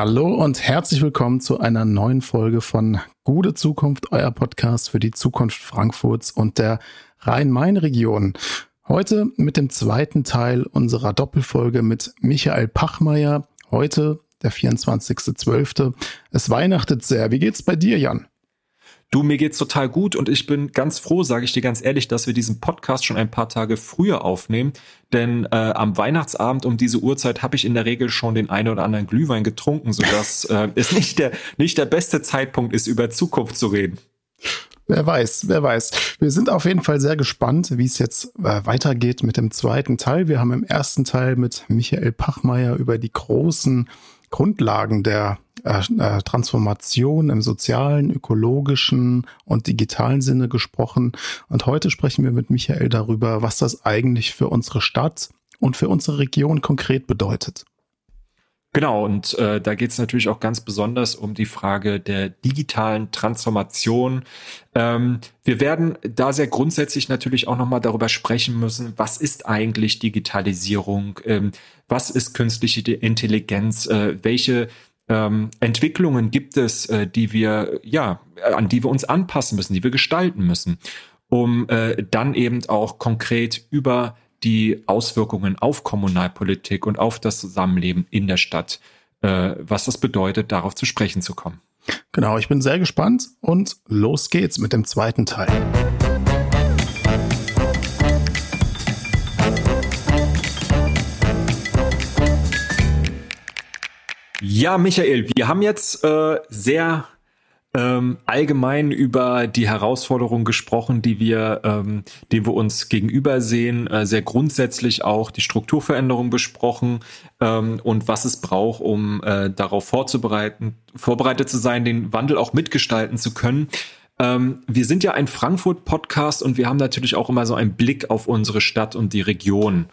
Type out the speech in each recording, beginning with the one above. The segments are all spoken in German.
Hallo und herzlich willkommen zu einer neuen Folge von Gute Zukunft, euer Podcast für die Zukunft Frankfurts und der Rhein-Main-Region. Heute mit dem zweiten Teil unserer Doppelfolge mit Michael Pachmeier. Heute der 24.12. Es weihnachtet sehr. Wie geht's bei dir, Jan? Du, mir geht's total gut und ich bin ganz froh, sage ich dir ganz ehrlich, dass wir diesen Podcast schon ein paar Tage früher aufnehmen, denn äh, am Weihnachtsabend um diese Uhrzeit habe ich in der Regel schon den einen oder anderen Glühwein getrunken, sodass äh, es nicht der nicht der beste Zeitpunkt ist, über Zukunft zu reden. Wer weiß, wer weiß. Wir sind auf jeden Fall sehr gespannt, wie es jetzt äh, weitergeht mit dem zweiten Teil. Wir haben im ersten Teil mit Michael Pachmeier über die großen Grundlagen der äh, äh, Transformation im sozialen, ökologischen und digitalen Sinne gesprochen. Und heute sprechen wir mit Michael darüber, was das eigentlich für unsere Stadt und für unsere Region konkret bedeutet. Genau, und äh, da geht es natürlich auch ganz besonders um die Frage der digitalen Transformation. Ähm, wir werden da sehr grundsätzlich natürlich auch nochmal darüber sprechen müssen, was ist eigentlich Digitalisierung, ähm, was ist künstliche Intelligenz, äh, welche ähm, Entwicklungen gibt es, äh, die wir, ja, an die wir uns anpassen müssen, die wir gestalten müssen, um äh, dann eben auch konkret über die Auswirkungen auf Kommunalpolitik und auf das Zusammenleben in der Stadt, äh, was das bedeutet, darauf zu sprechen zu kommen. Genau, ich bin sehr gespannt und los geht's mit dem zweiten Teil. Ja, Michael, wir haben jetzt äh, sehr ähm, allgemein über die Herausforderungen gesprochen, die wir, ähm, die wir uns gegenüber sehen, äh, sehr grundsätzlich auch die Strukturveränderung besprochen ähm, und was es braucht, um äh, darauf vorzubereiten, vorbereitet zu sein, den Wandel auch mitgestalten zu können. Ähm, wir sind ja ein Frankfurt-Podcast und wir haben natürlich auch immer so einen Blick auf unsere Stadt und die Region.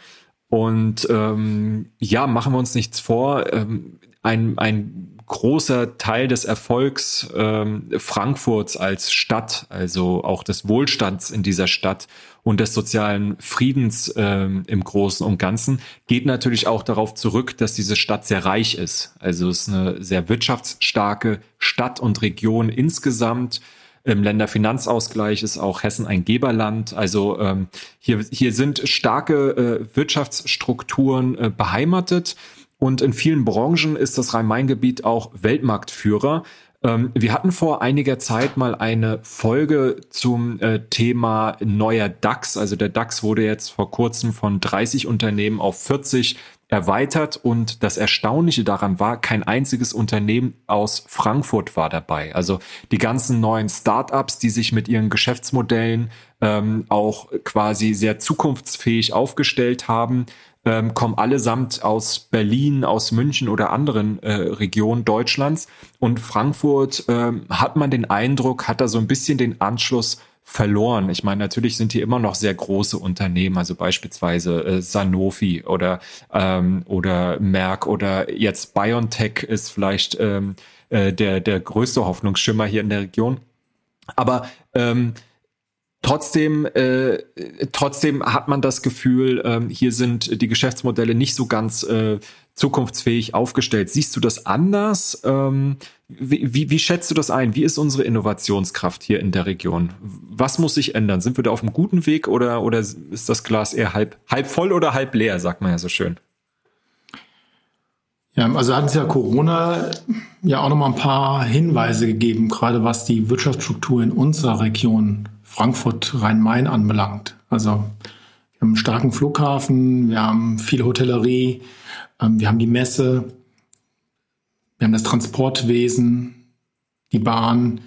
Und ähm, ja, machen wir uns nichts vor. Ähm, ein, ein großer Teil des Erfolgs ähm, Frankfurts als Stadt, also auch des Wohlstands in dieser Stadt und des sozialen Friedens ähm, im Großen und Ganzen, geht natürlich auch darauf zurück, dass diese Stadt sehr reich ist. Also es ist eine sehr wirtschaftsstarke Stadt und Region insgesamt. Im Länderfinanzausgleich ist auch Hessen ein Geberland. Also ähm, hier, hier sind starke äh, Wirtschaftsstrukturen äh, beheimatet. Und in vielen Branchen ist das Rhein-Main-Gebiet auch Weltmarktführer. Ähm, wir hatten vor einiger Zeit mal eine Folge zum äh, Thema neuer DAX. Also der DAX wurde jetzt vor kurzem von 30 Unternehmen auf 40 erweitert und das Erstaunliche daran war, kein einziges Unternehmen aus Frankfurt war dabei. Also die ganzen neuen Startups, die sich mit ihren Geschäftsmodellen ähm, auch quasi sehr zukunftsfähig aufgestellt haben, ähm, kommen allesamt aus Berlin, aus München oder anderen äh, Regionen Deutschlands. Und Frankfurt ähm, hat man den Eindruck, hat da so ein bisschen den Anschluss verloren. Ich meine, natürlich sind hier immer noch sehr große Unternehmen, also beispielsweise äh, Sanofi oder ähm, oder Merck oder jetzt BioNTech ist vielleicht ähm, äh, der der größte Hoffnungsschimmer hier in der Region. Aber ähm, Trotzdem, äh, trotzdem hat man das Gefühl, ähm, hier sind die Geschäftsmodelle nicht so ganz äh, zukunftsfähig aufgestellt. Siehst du das anders? Ähm, wie, wie, wie schätzt du das ein? Wie ist unsere Innovationskraft hier in der Region? Was muss sich ändern? Sind wir da auf einem guten Weg oder, oder ist das Glas eher halb, halb voll oder halb leer, sagt man ja so schön? Ja, also hat uns ja Corona ja auch nochmal ein paar Hinweise gegeben, gerade was die Wirtschaftsstruktur in unserer Region Frankfurt Rhein-Main anbelangt. Also wir haben einen starken Flughafen, wir haben viel Hotellerie, ähm, wir haben die Messe, wir haben das Transportwesen, die Bahn,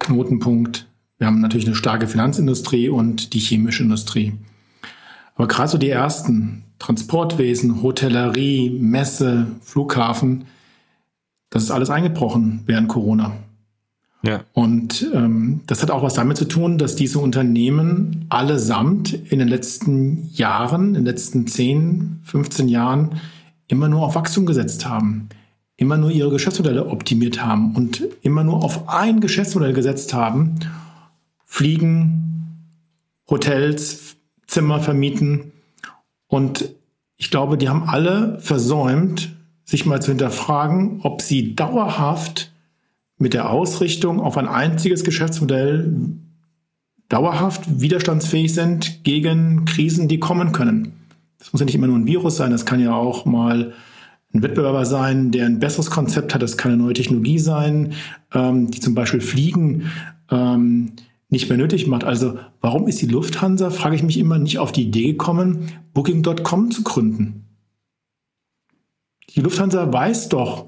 Knotenpunkt. Wir haben natürlich eine starke Finanzindustrie und die chemische Industrie. Aber gerade so die ersten Transportwesen, Hotellerie, Messe, Flughafen, das ist alles eingebrochen während Corona. Ja. Und ähm, das hat auch was damit zu tun, dass diese Unternehmen allesamt in den letzten Jahren, in den letzten 10, 15 Jahren immer nur auf Wachstum gesetzt haben, immer nur ihre Geschäftsmodelle optimiert haben und immer nur auf ein Geschäftsmodell gesetzt haben. Fliegen, Hotels, Zimmer vermieten. Und ich glaube, die haben alle versäumt, sich mal zu hinterfragen, ob sie dauerhaft mit der Ausrichtung auf ein einziges Geschäftsmodell dauerhaft widerstandsfähig sind gegen Krisen, die kommen können. Das muss ja nicht immer nur ein Virus sein, das kann ja auch mal ein Wettbewerber sein, der ein besseres Konzept hat, das kann eine neue Technologie sein, ähm, die zum Beispiel Fliegen ähm, nicht mehr nötig macht. Also warum ist die Lufthansa, frage ich mich immer, nicht auf die Idee gekommen, Booking.com zu gründen? Die Lufthansa weiß doch,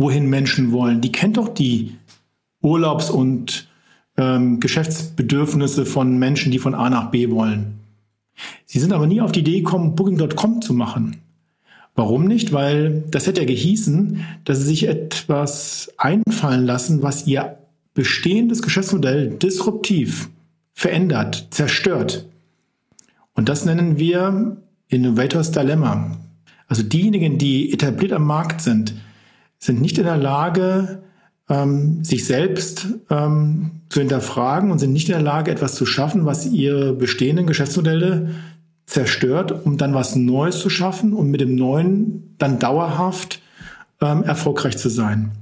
wohin Menschen wollen. Die kennt doch die Urlaubs- und ähm, Geschäftsbedürfnisse von Menschen, die von A nach B wollen. Sie sind aber nie auf die Idee gekommen, Booking.com zu machen. Warum nicht? Weil das hätte ja gehießen, dass sie sich etwas einfallen lassen, was ihr bestehendes Geschäftsmodell disruptiv verändert, zerstört. Und das nennen wir Innovators Dilemma. Also diejenigen, die etabliert am Markt sind, sind nicht in der Lage, ähm, sich selbst ähm, zu hinterfragen und sind nicht in der Lage, etwas zu schaffen, was ihre bestehenden Geschäftsmodelle zerstört, um dann was Neues zu schaffen und mit dem Neuen dann dauerhaft ähm, erfolgreich zu sein.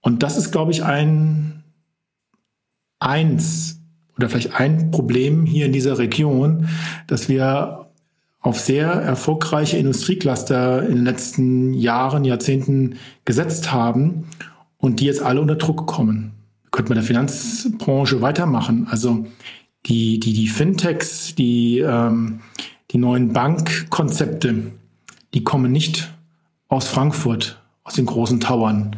Und das ist, glaube ich, ein eins oder vielleicht ein Problem hier in dieser Region, dass wir auf sehr erfolgreiche Industriecluster in den letzten Jahren, Jahrzehnten gesetzt haben und die jetzt alle unter Druck kommen. Könnte man der Finanzbranche weitermachen. Also die, die, die Fintechs, die, ähm, die neuen Bankkonzepte, die kommen nicht aus Frankfurt, aus den großen Towern,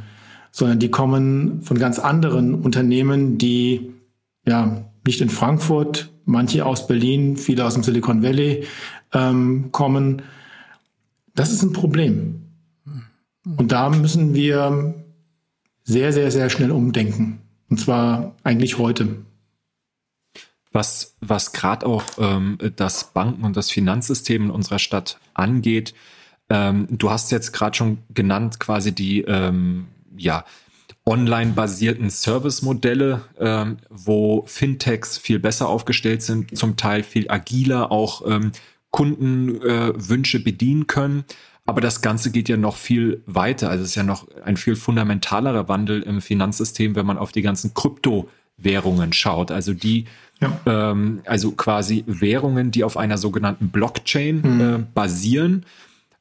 sondern die kommen von ganz anderen Unternehmen, die ja nicht in Frankfurt, manche aus Berlin, viele aus dem Silicon Valley ähm, kommen. Das ist ein Problem. Und da müssen wir sehr, sehr, sehr schnell umdenken. Und zwar eigentlich heute. Was, was gerade auch ähm, das Banken- und das Finanzsystem in unserer Stadt angeht, ähm, du hast jetzt gerade schon genannt, quasi die ähm, ja, online-basierten Service-Modelle, ähm, wo Fintechs viel besser aufgestellt sind, zum Teil viel agiler auch ähm, Kundenwünsche äh, bedienen können. Aber das Ganze geht ja noch viel weiter. Also es ist ja noch ein viel fundamentalerer Wandel im Finanzsystem, wenn man auf die ganzen Kryptowährungen schaut. Also die, ja. ähm, also quasi Währungen, die auf einer sogenannten Blockchain mhm. äh, basieren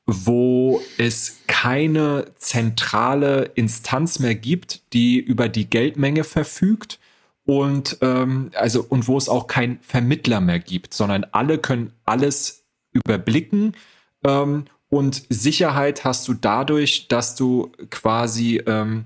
wo es keine zentrale Instanz mehr gibt, die über die Geldmenge verfügt und ähm, also und wo es auch keinen Vermittler mehr gibt, sondern alle können alles überblicken ähm, und Sicherheit hast du dadurch, dass du quasi ähm,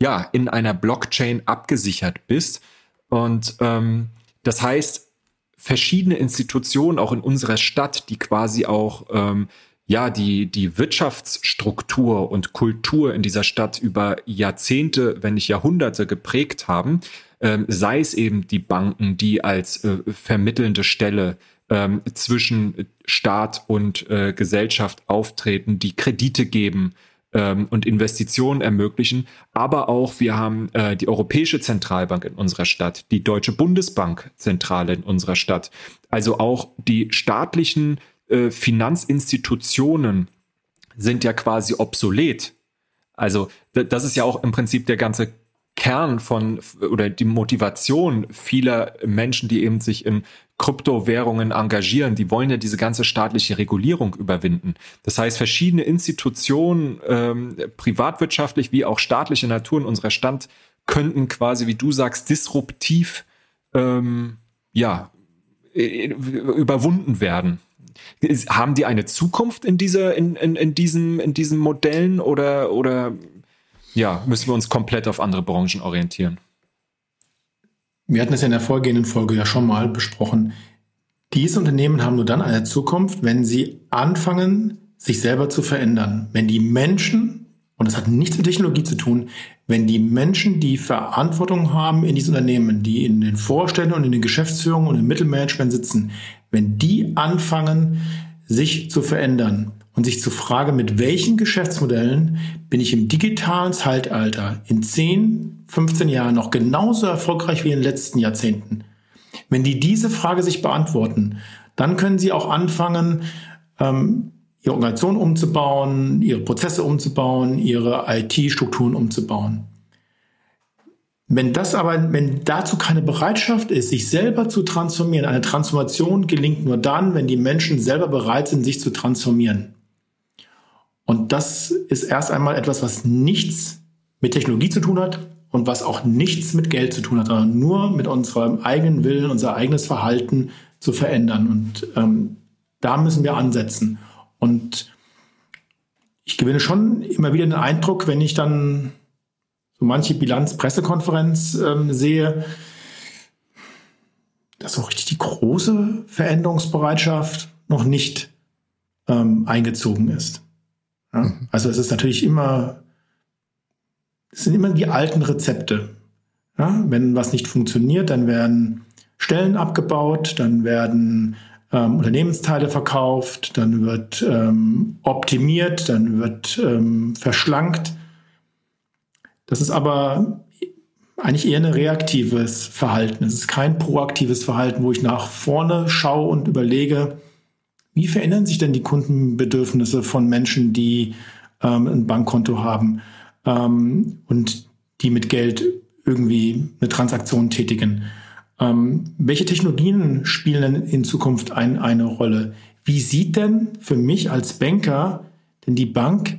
ja in einer Blockchain abgesichert bist. Und ähm, das heißt verschiedene Institutionen auch in unserer Stadt, die quasi auch ähm, ja, die, die Wirtschaftsstruktur und Kultur in dieser Stadt über Jahrzehnte, wenn nicht Jahrhunderte geprägt haben, ähm, sei es eben die Banken, die als äh, vermittelnde Stelle ähm, zwischen Staat und äh, Gesellschaft auftreten, die Kredite geben ähm, und Investitionen ermöglichen, aber auch wir haben äh, die Europäische Zentralbank in unserer Stadt, die Deutsche Bundesbankzentrale in unserer Stadt, also auch die staatlichen äh, Finanzinstitutionen sind ja quasi obsolet. Also das ist ja auch im Prinzip der ganze Kern von oder die Motivation vieler Menschen, die eben sich in Kryptowährungen engagieren, die wollen ja diese ganze staatliche Regulierung überwinden. Das heißt, verschiedene Institutionen, ähm, privatwirtschaftlich wie auch staatliche Natur in unserer Stadt, könnten quasi, wie du sagst, disruptiv ähm, ja, überwunden werden. Haben die eine Zukunft in dieser, in, in, in diesem, in diesen Modellen oder, oder ja, müssen wir uns komplett auf andere Branchen orientieren? Wir hatten es ja in der vorgehenden Folge ja schon mal besprochen. Diese Unternehmen haben nur dann eine Zukunft, wenn sie anfangen, sich selber zu verändern. Wenn die Menschen, und das hat nichts mit Technologie zu tun, wenn die Menschen, die Verantwortung haben in diesen Unternehmen, die in den Vorständen und in den Geschäftsführungen und im Mittelmanagement sitzen, wenn die anfangen, sich zu verändern und sich zu fragen, mit welchen Geschäftsmodellen bin ich im digitalen Zeitalter in 10, 15 Jahren noch genauso erfolgreich wie in den letzten Jahrzehnten. Wenn die diese Frage sich beantworten, dann können sie auch anfangen, ähm, ihre Organisation umzubauen, ihre Prozesse umzubauen, ihre IT-Strukturen umzubauen. Wenn das aber, wenn dazu keine Bereitschaft ist, sich selber zu transformieren, eine Transformation gelingt nur dann, wenn die Menschen selber bereit sind, sich zu transformieren. Und das ist erst einmal etwas, was nichts mit Technologie zu tun hat und was auch nichts mit Geld zu tun hat, sondern nur mit unserem eigenen Willen, unser eigenes Verhalten zu verändern. Und ähm, da müssen wir ansetzen. Und ich gewinne schon immer wieder den Eindruck, wenn ich dann so manche Bilanz-Pressekonferenz ähm, sehe, dass so richtig die große Veränderungsbereitschaft noch nicht ähm, eingezogen ist. Ja? Mhm. Also es ist natürlich immer, es sind immer die alten Rezepte. Ja? Wenn was nicht funktioniert, dann werden Stellen abgebaut, dann werden ähm, Unternehmensteile verkauft, dann wird ähm, optimiert, dann wird ähm, verschlankt. Das ist aber eigentlich eher ein reaktives Verhalten. Es ist kein proaktives Verhalten, wo ich nach vorne schaue und überlege, wie verändern sich denn die Kundenbedürfnisse von Menschen, die ähm, ein Bankkonto haben ähm, und die mit Geld irgendwie eine Transaktion tätigen? Ähm, welche Technologien spielen denn in Zukunft ein, eine Rolle? Wie sieht denn für mich als Banker denn die Bank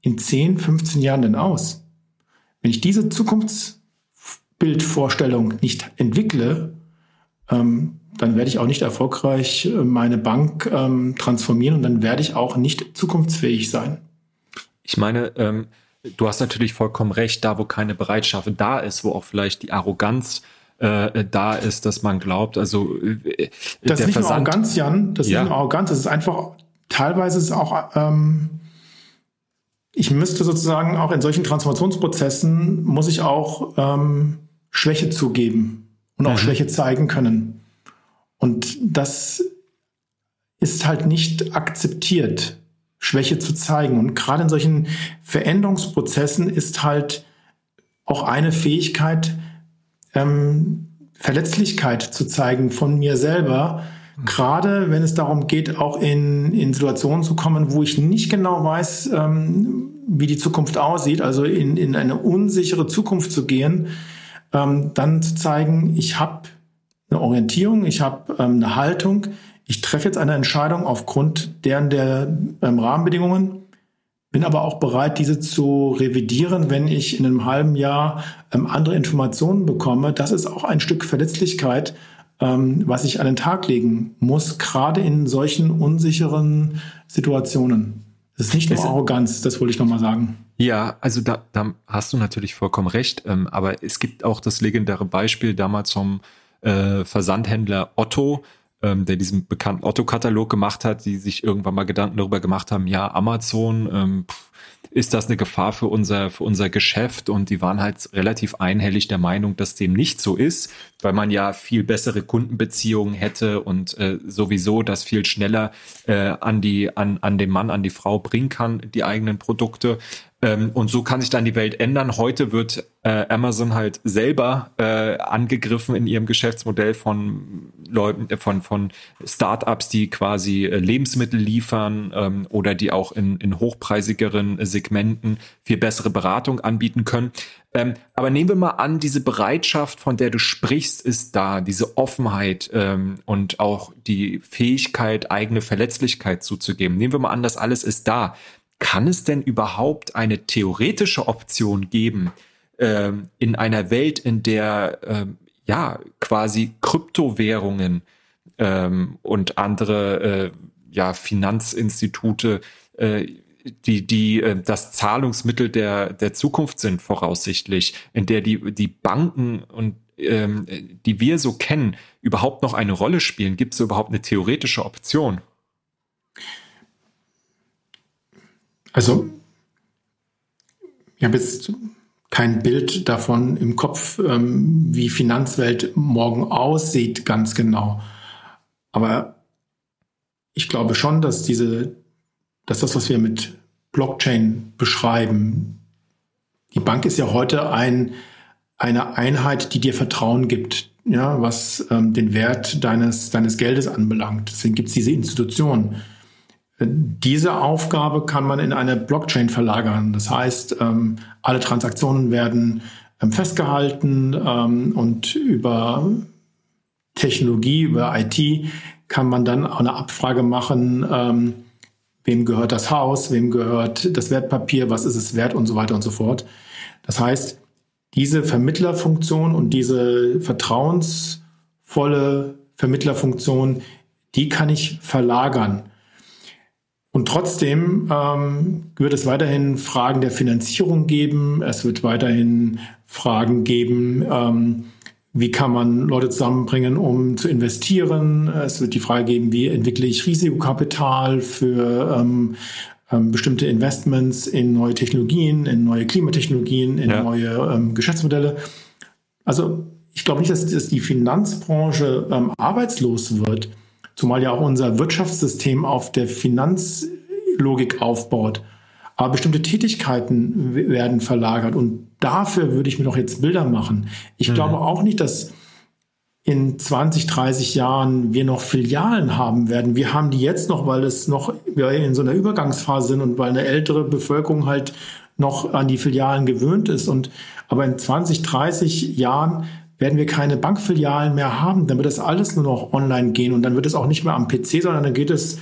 in 10, 15 Jahren denn aus? Wenn ich diese Zukunftsbildvorstellung nicht entwickle, ähm, dann werde ich auch nicht erfolgreich äh, meine Bank ähm, transformieren und dann werde ich auch nicht zukunftsfähig sein. Ich meine, ähm, du hast natürlich vollkommen recht, da wo keine Bereitschaft da ist, wo auch vielleicht die Arroganz äh, da ist, dass man glaubt, also äh, das ist nicht Versand, nur Arroganz, Jan, das ist ja. nicht nur Arroganz, das ist einfach teilweise ist auch ähm, ich müsste sozusagen auch in solchen Transformationsprozessen, muss ich auch ähm, Schwäche zugeben und auch mhm. Schwäche zeigen können. Und das ist halt nicht akzeptiert, Schwäche zu zeigen. Und gerade in solchen Veränderungsprozessen ist halt auch eine Fähigkeit, ähm, Verletzlichkeit zu zeigen von mir selber, Gerade wenn es darum geht, auch in, in Situationen zu kommen, wo ich nicht genau weiß, ähm, wie die Zukunft aussieht, also in, in eine unsichere Zukunft zu gehen, ähm, dann zu zeigen, ich habe eine Orientierung, ich habe ähm, eine Haltung, ich treffe jetzt eine Entscheidung aufgrund deren der ähm, Rahmenbedingungen, bin aber auch bereit, diese zu revidieren, wenn ich in einem halben Jahr ähm, andere Informationen bekomme. Das ist auch ein Stück Verletzlichkeit, ähm, was ich an den Tag legen muss, gerade in solchen unsicheren Situationen. Das ist nicht nur Arroganz, das wollte ich nochmal sagen. Ja, also da, da hast du natürlich vollkommen recht, ähm, aber es gibt auch das legendäre Beispiel damals vom äh, Versandhändler Otto, ähm, der diesen bekannten Otto-Katalog gemacht hat, die sich irgendwann mal Gedanken darüber gemacht haben, ja, Amazon, ähm, pff, ist das eine Gefahr für unser, für unser Geschäft? Und die waren halt relativ einhellig der Meinung, dass dem nicht so ist, weil man ja viel bessere Kundenbeziehungen hätte und äh, sowieso das viel schneller äh, an die, an, an den Mann, an die Frau bringen kann, die eigenen Produkte. Ähm, und so kann sich dann die Welt ändern. Heute wird äh, Amazon halt selber äh, angegriffen in ihrem Geschäftsmodell von Leuten, äh, von, von Startups, die quasi äh, Lebensmittel liefern ähm, oder die auch in, in hochpreisigeren Segmenten viel bessere Beratung anbieten können. Ähm, aber nehmen wir mal an, diese Bereitschaft, von der du sprichst, ist da, diese Offenheit ähm, und auch die Fähigkeit, eigene Verletzlichkeit zuzugeben. Nehmen wir mal an, das alles ist da kann es denn überhaupt eine theoretische Option geben ähm, in einer Welt, in der ähm, ja quasi Kryptowährungen ähm, und andere äh, ja Finanzinstitute äh, die die äh, das Zahlungsmittel der der Zukunft sind voraussichtlich, in der die die Banken und ähm, die wir so kennen überhaupt noch eine Rolle spielen? Gibt es überhaupt eine theoretische Option? Also, ich habe jetzt kein Bild davon im Kopf, ähm, wie Finanzwelt morgen aussieht, ganz genau. Aber ich glaube schon, dass diese, dass das, was wir mit Blockchain beschreiben, die Bank ist ja heute ein, eine Einheit, die dir Vertrauen gibt, ja, was ähm, den Wert deines, deines Geldes anbelangt. Deswegen gibt es diese Institution. Diese Aufgabe kann man in eine Blockchain verlagern. Das heißt, ähm, alle Transaktionen werden ähm, festgehalten ähm, und über Technologie, über IT kann man dann auch eine Abfrage machen, ähm, wem gehört das Haus, wem gehört das Wertpapier, was ist es wert und so weiter und so fort. Das heißt, diese Vermittlerfunktion und diese vertrauensvolle Vermittlerfunktion, die kann ich verlagern. Und trotzdem ähm, wird es weiterhin Fragen der Finanzierung geben. Es wird weiterhin Fragen geben, ähm, wie kann man Leute zusammenbringen, um zu investieren. Es wird die Frage geben, wie entwickle ich Risikokapital für ähm, ähm, bestimmte Investments in neue Technologien, in neue Klimatechnologien, in ja. neue ähm, Geschäftsmodelle. Also ich glaube nicht, dass, dass die Finanzbranche ähm, arbeitslos wird zumal ja auch unser Wirtschaftssystem auf der Finanzlogik aufbaut. Aber bestimmte Tätigkeiten werden verlagert und dafür würde ich mir doch jetzt Bilder machen. Ich mhm. glaube auch nicht, dass in 20, 30 Jahren wir noch Filialen haben werden. Wir haben die jetzt noch, weil es noch wir in so einer Übergangsphase sind und weil eine ältere Bevölkerung halt noch an die Filialen gewöhnt ist. Und aber in 20, 30 Jahren werden wir keine Bankfilialen mehr haben. Dann wird das alles nur noch online gehen und dann wird es auch nicht mehr am PC, sondern dann geht es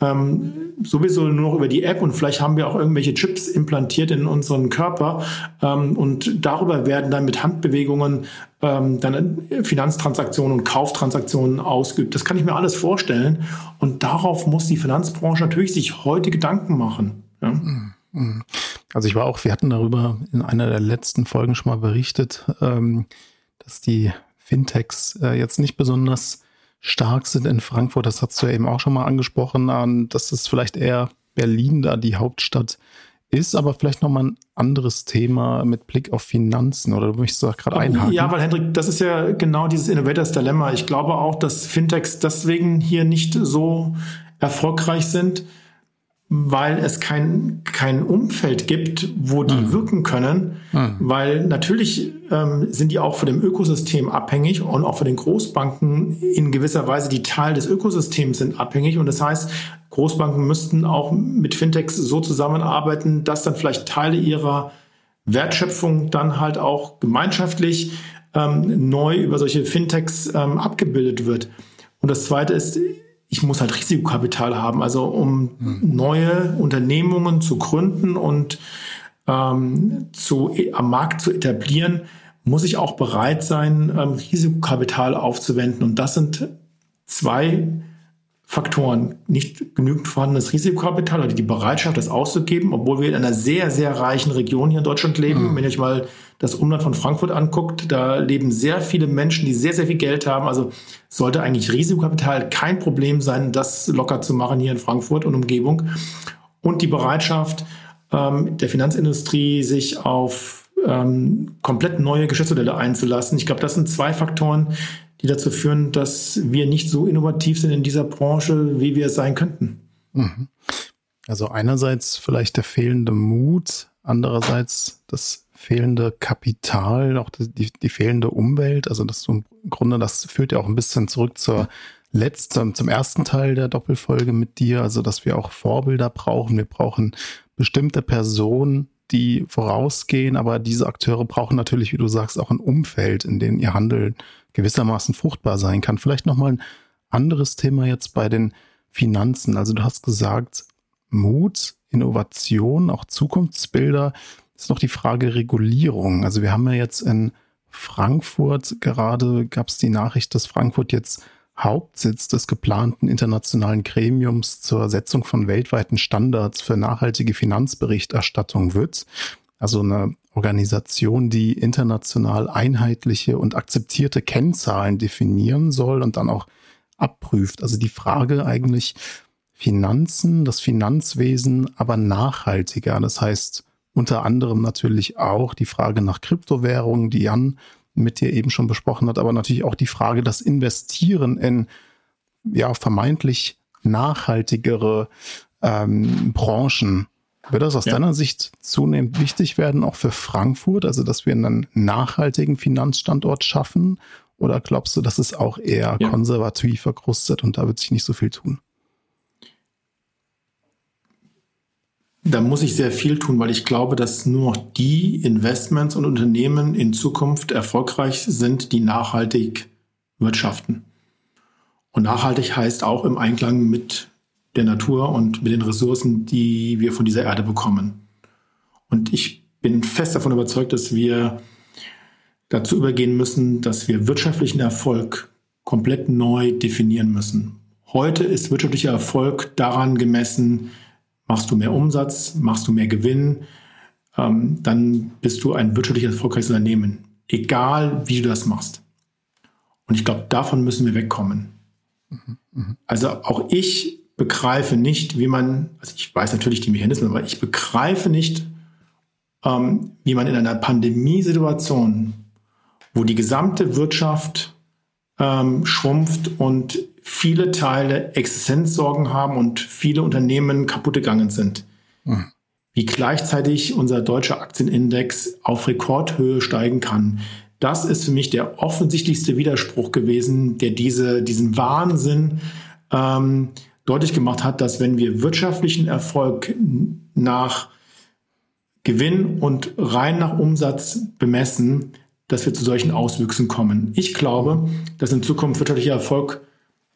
ähm, sowieso nur noch über die App und vielleicht haben wir auch irgendwelche Chips implantiert in unseren Körper ähm, und darüber werden dann mit Handbewegungen ähm, dann Finanztransaktionen und Kauftransaktionen ausgeübt. Das kann ich mir alles vorstellen und darauf muss die Finanzbranche natürlich sich heute Gedanken machen. Ja? Mhm. Mhm. Also ich war auch, wir hatten darüber in einer der letzten Folgen schon mal berichtet, ähm, dass die Fintechs äh, jetzt nicht besonders stark sind in Frankfurt. Das hast du ja eben auch schon mal angesprochen, an, dass es vielleicht eher Berlin da die Hauptstadt ist, aber vielleicht nochmal ein anderes Thema mit Blick auf Finanzen oder du möchtest da gerade einhaken? Ja, weil Hendrik, das ist ja genau dieses Innovators Dilemma. Ich glaube auch, dass Fintechs deswegen hier nicht so erfolgreich sind, weil es kein, kein Umfeld gibt, wo die mhm. wirken können, mhm. weil natürlich ähm, sind die auch von dem Ökosystem abhängig und auch von den Großbanken in gewisser Weise die Teil des Ökosystems sind abhängig und das heißt, Großbanken müssten auch mit Fintechs so zusammenarbeiten, dass dann vielleicht Teile ihrer Wertschöpfung dann halt auch gemeinschaftlich ähm, neu über solche Fintechs ähm, abgebildet wird. Und das Zweite ist, ich muss halt Risikokapital haben, also um mhm. neue Unternehmungen zu gründen und ähm, zu, am Markt zu etablieren, muss ich auch bereit sein, ähm, Risikokapital aufzuwenden. Und das sind zwei Faktoren. Nicht genügend vorhandenes Risikokapital oder die Bereitschaft, das auszugeben, obwohl wir in einer sehr, sehr reichen Region hier in Deutschland leben. Mhm. Wenn ihr euch mal das Umland von Frankfurt anguckt, da leben sehr viele Menschen, die sehr, sehr viel Geld haben. Also sollte eigentlich Risikokapital kein Problem sein, das locker zu machen hier in Frankfurt und Umgebung. Und die Bereitschaft ähm, der Finanzindustrie, sich auf ähm, komplett neue Geschäftsmodelle einzulassen. Ich glaube, das sind zwei Faktoren, die dazu führen, dass wir nicht so innovativ sind in dieser Branche, wie wir es sein könnten. Mhm. Also einerseits vielleicht der fehlende Mut, andererseits das fehlende Kapital, auch die, die fehlende Umwelt. Also das im Grunde, das führt ja auch ein bisschen zurück zur letzten, zum ersten Teil der Doppelfolge mit dir. Also dass wir auch Vorbilder brauchen. Wir brauchen bestimmte Personen, die vorausgehen, aber diese Akteure brauchen natürlich, wie du sagst, auch ein Umfeld, in dem ihr Handeln gewissermaßen fruchtbar sein kann. Vielleicht nochmal ein anderes Thema jetzt bei den Finanzen. Also du hast gesagt, Mut, Innovation, auch Zukunftsbilder. Ist noch die Frage Regulierung. Also wir haben ja jetzt in Frankfurt gerade gab es die Nachricht, dass Frankfurt jetzt Hauptsitz des geplanten internationalen Gremiums zur Setzung von weltweiten Standards für nachhaltige Finanzberichterstattung wird. Also eine Organisation, die international einheitliche und akzeptierte Kennzahlen definieren soll und dann auch abprüft. Also die Frage eigentlich Finanzen, das Finanzwesen, aber nachhaltiger. Das heißt unter anderem natürlich auch die Frage nach Kryptowährungen, die Jan mit dir eben schon besprochen hat, aber natürlich auch die Frage, das Investieren in ja vermeintlich nachhaltigere ähm, Branchen. Wird das aus ja. deiner Sicht zunehmend wichtig werden, auch für Frankfurt, also dass wir einen nachhaltigen Finanzstandort schaffen? Oder glaubst du, dass es auch eher ja. konservativ verkrustet und da wird sich nicht so viel tun? da muss ich sehr viel tun, weil ich glaube, dass nur noch die Investments und Unternehmen in Zukunft erfolgreich sind, die nachhaltig wirtschaften. Und nachhaltig heißt auch im Einklang mit der Natur und mit den Ressourcen, die wir von dieser Erde bekommen. Und ich bin fest davon überzeugt, dass wir dazu übergehen müssen, dass wir wirtschaftlichen Erfolg komplett neu definieren müssen. Heute ist wirtschaftlicher Erfolg daran gemessen, machst du mehr Umsatz, machst du mehr Gewinn, ähm, dann bist du ein wirtschaftlich erfolgreiches Unternehmen, egal wie du das machst. Und ich glaube, davon müssen wir wegkommen. Mhm, mh. Also auch ich begreife nicht, wie man, also ich weiß natürlich die Mechanismen, aber ich begreife nicht, ähm, wie man in einer Pandemiesituation, wo die gesamte Wirtschaft ähm, schrumpft und viele Teile Existenzsorgen haben und viele Unternehmen kaputt gegangen sind. Mhm. Wie gleichzeitig unser deutscher Aktienindex auf Rekordhöhe steigen kann. Das ist für mich der offensichtlichste Widerspruch gewesen, der diese, diesen Wahnsinn ähm, deutlich gemacht hat, dass wenn wir wirtschaftlichen Erfolg nach Gewinn und rein nach Umsatz bemessen, dass wir zu solchen Auswüchsen kommen. Ich glaube, dass in Zukunft wirtschaftlicher Erfolg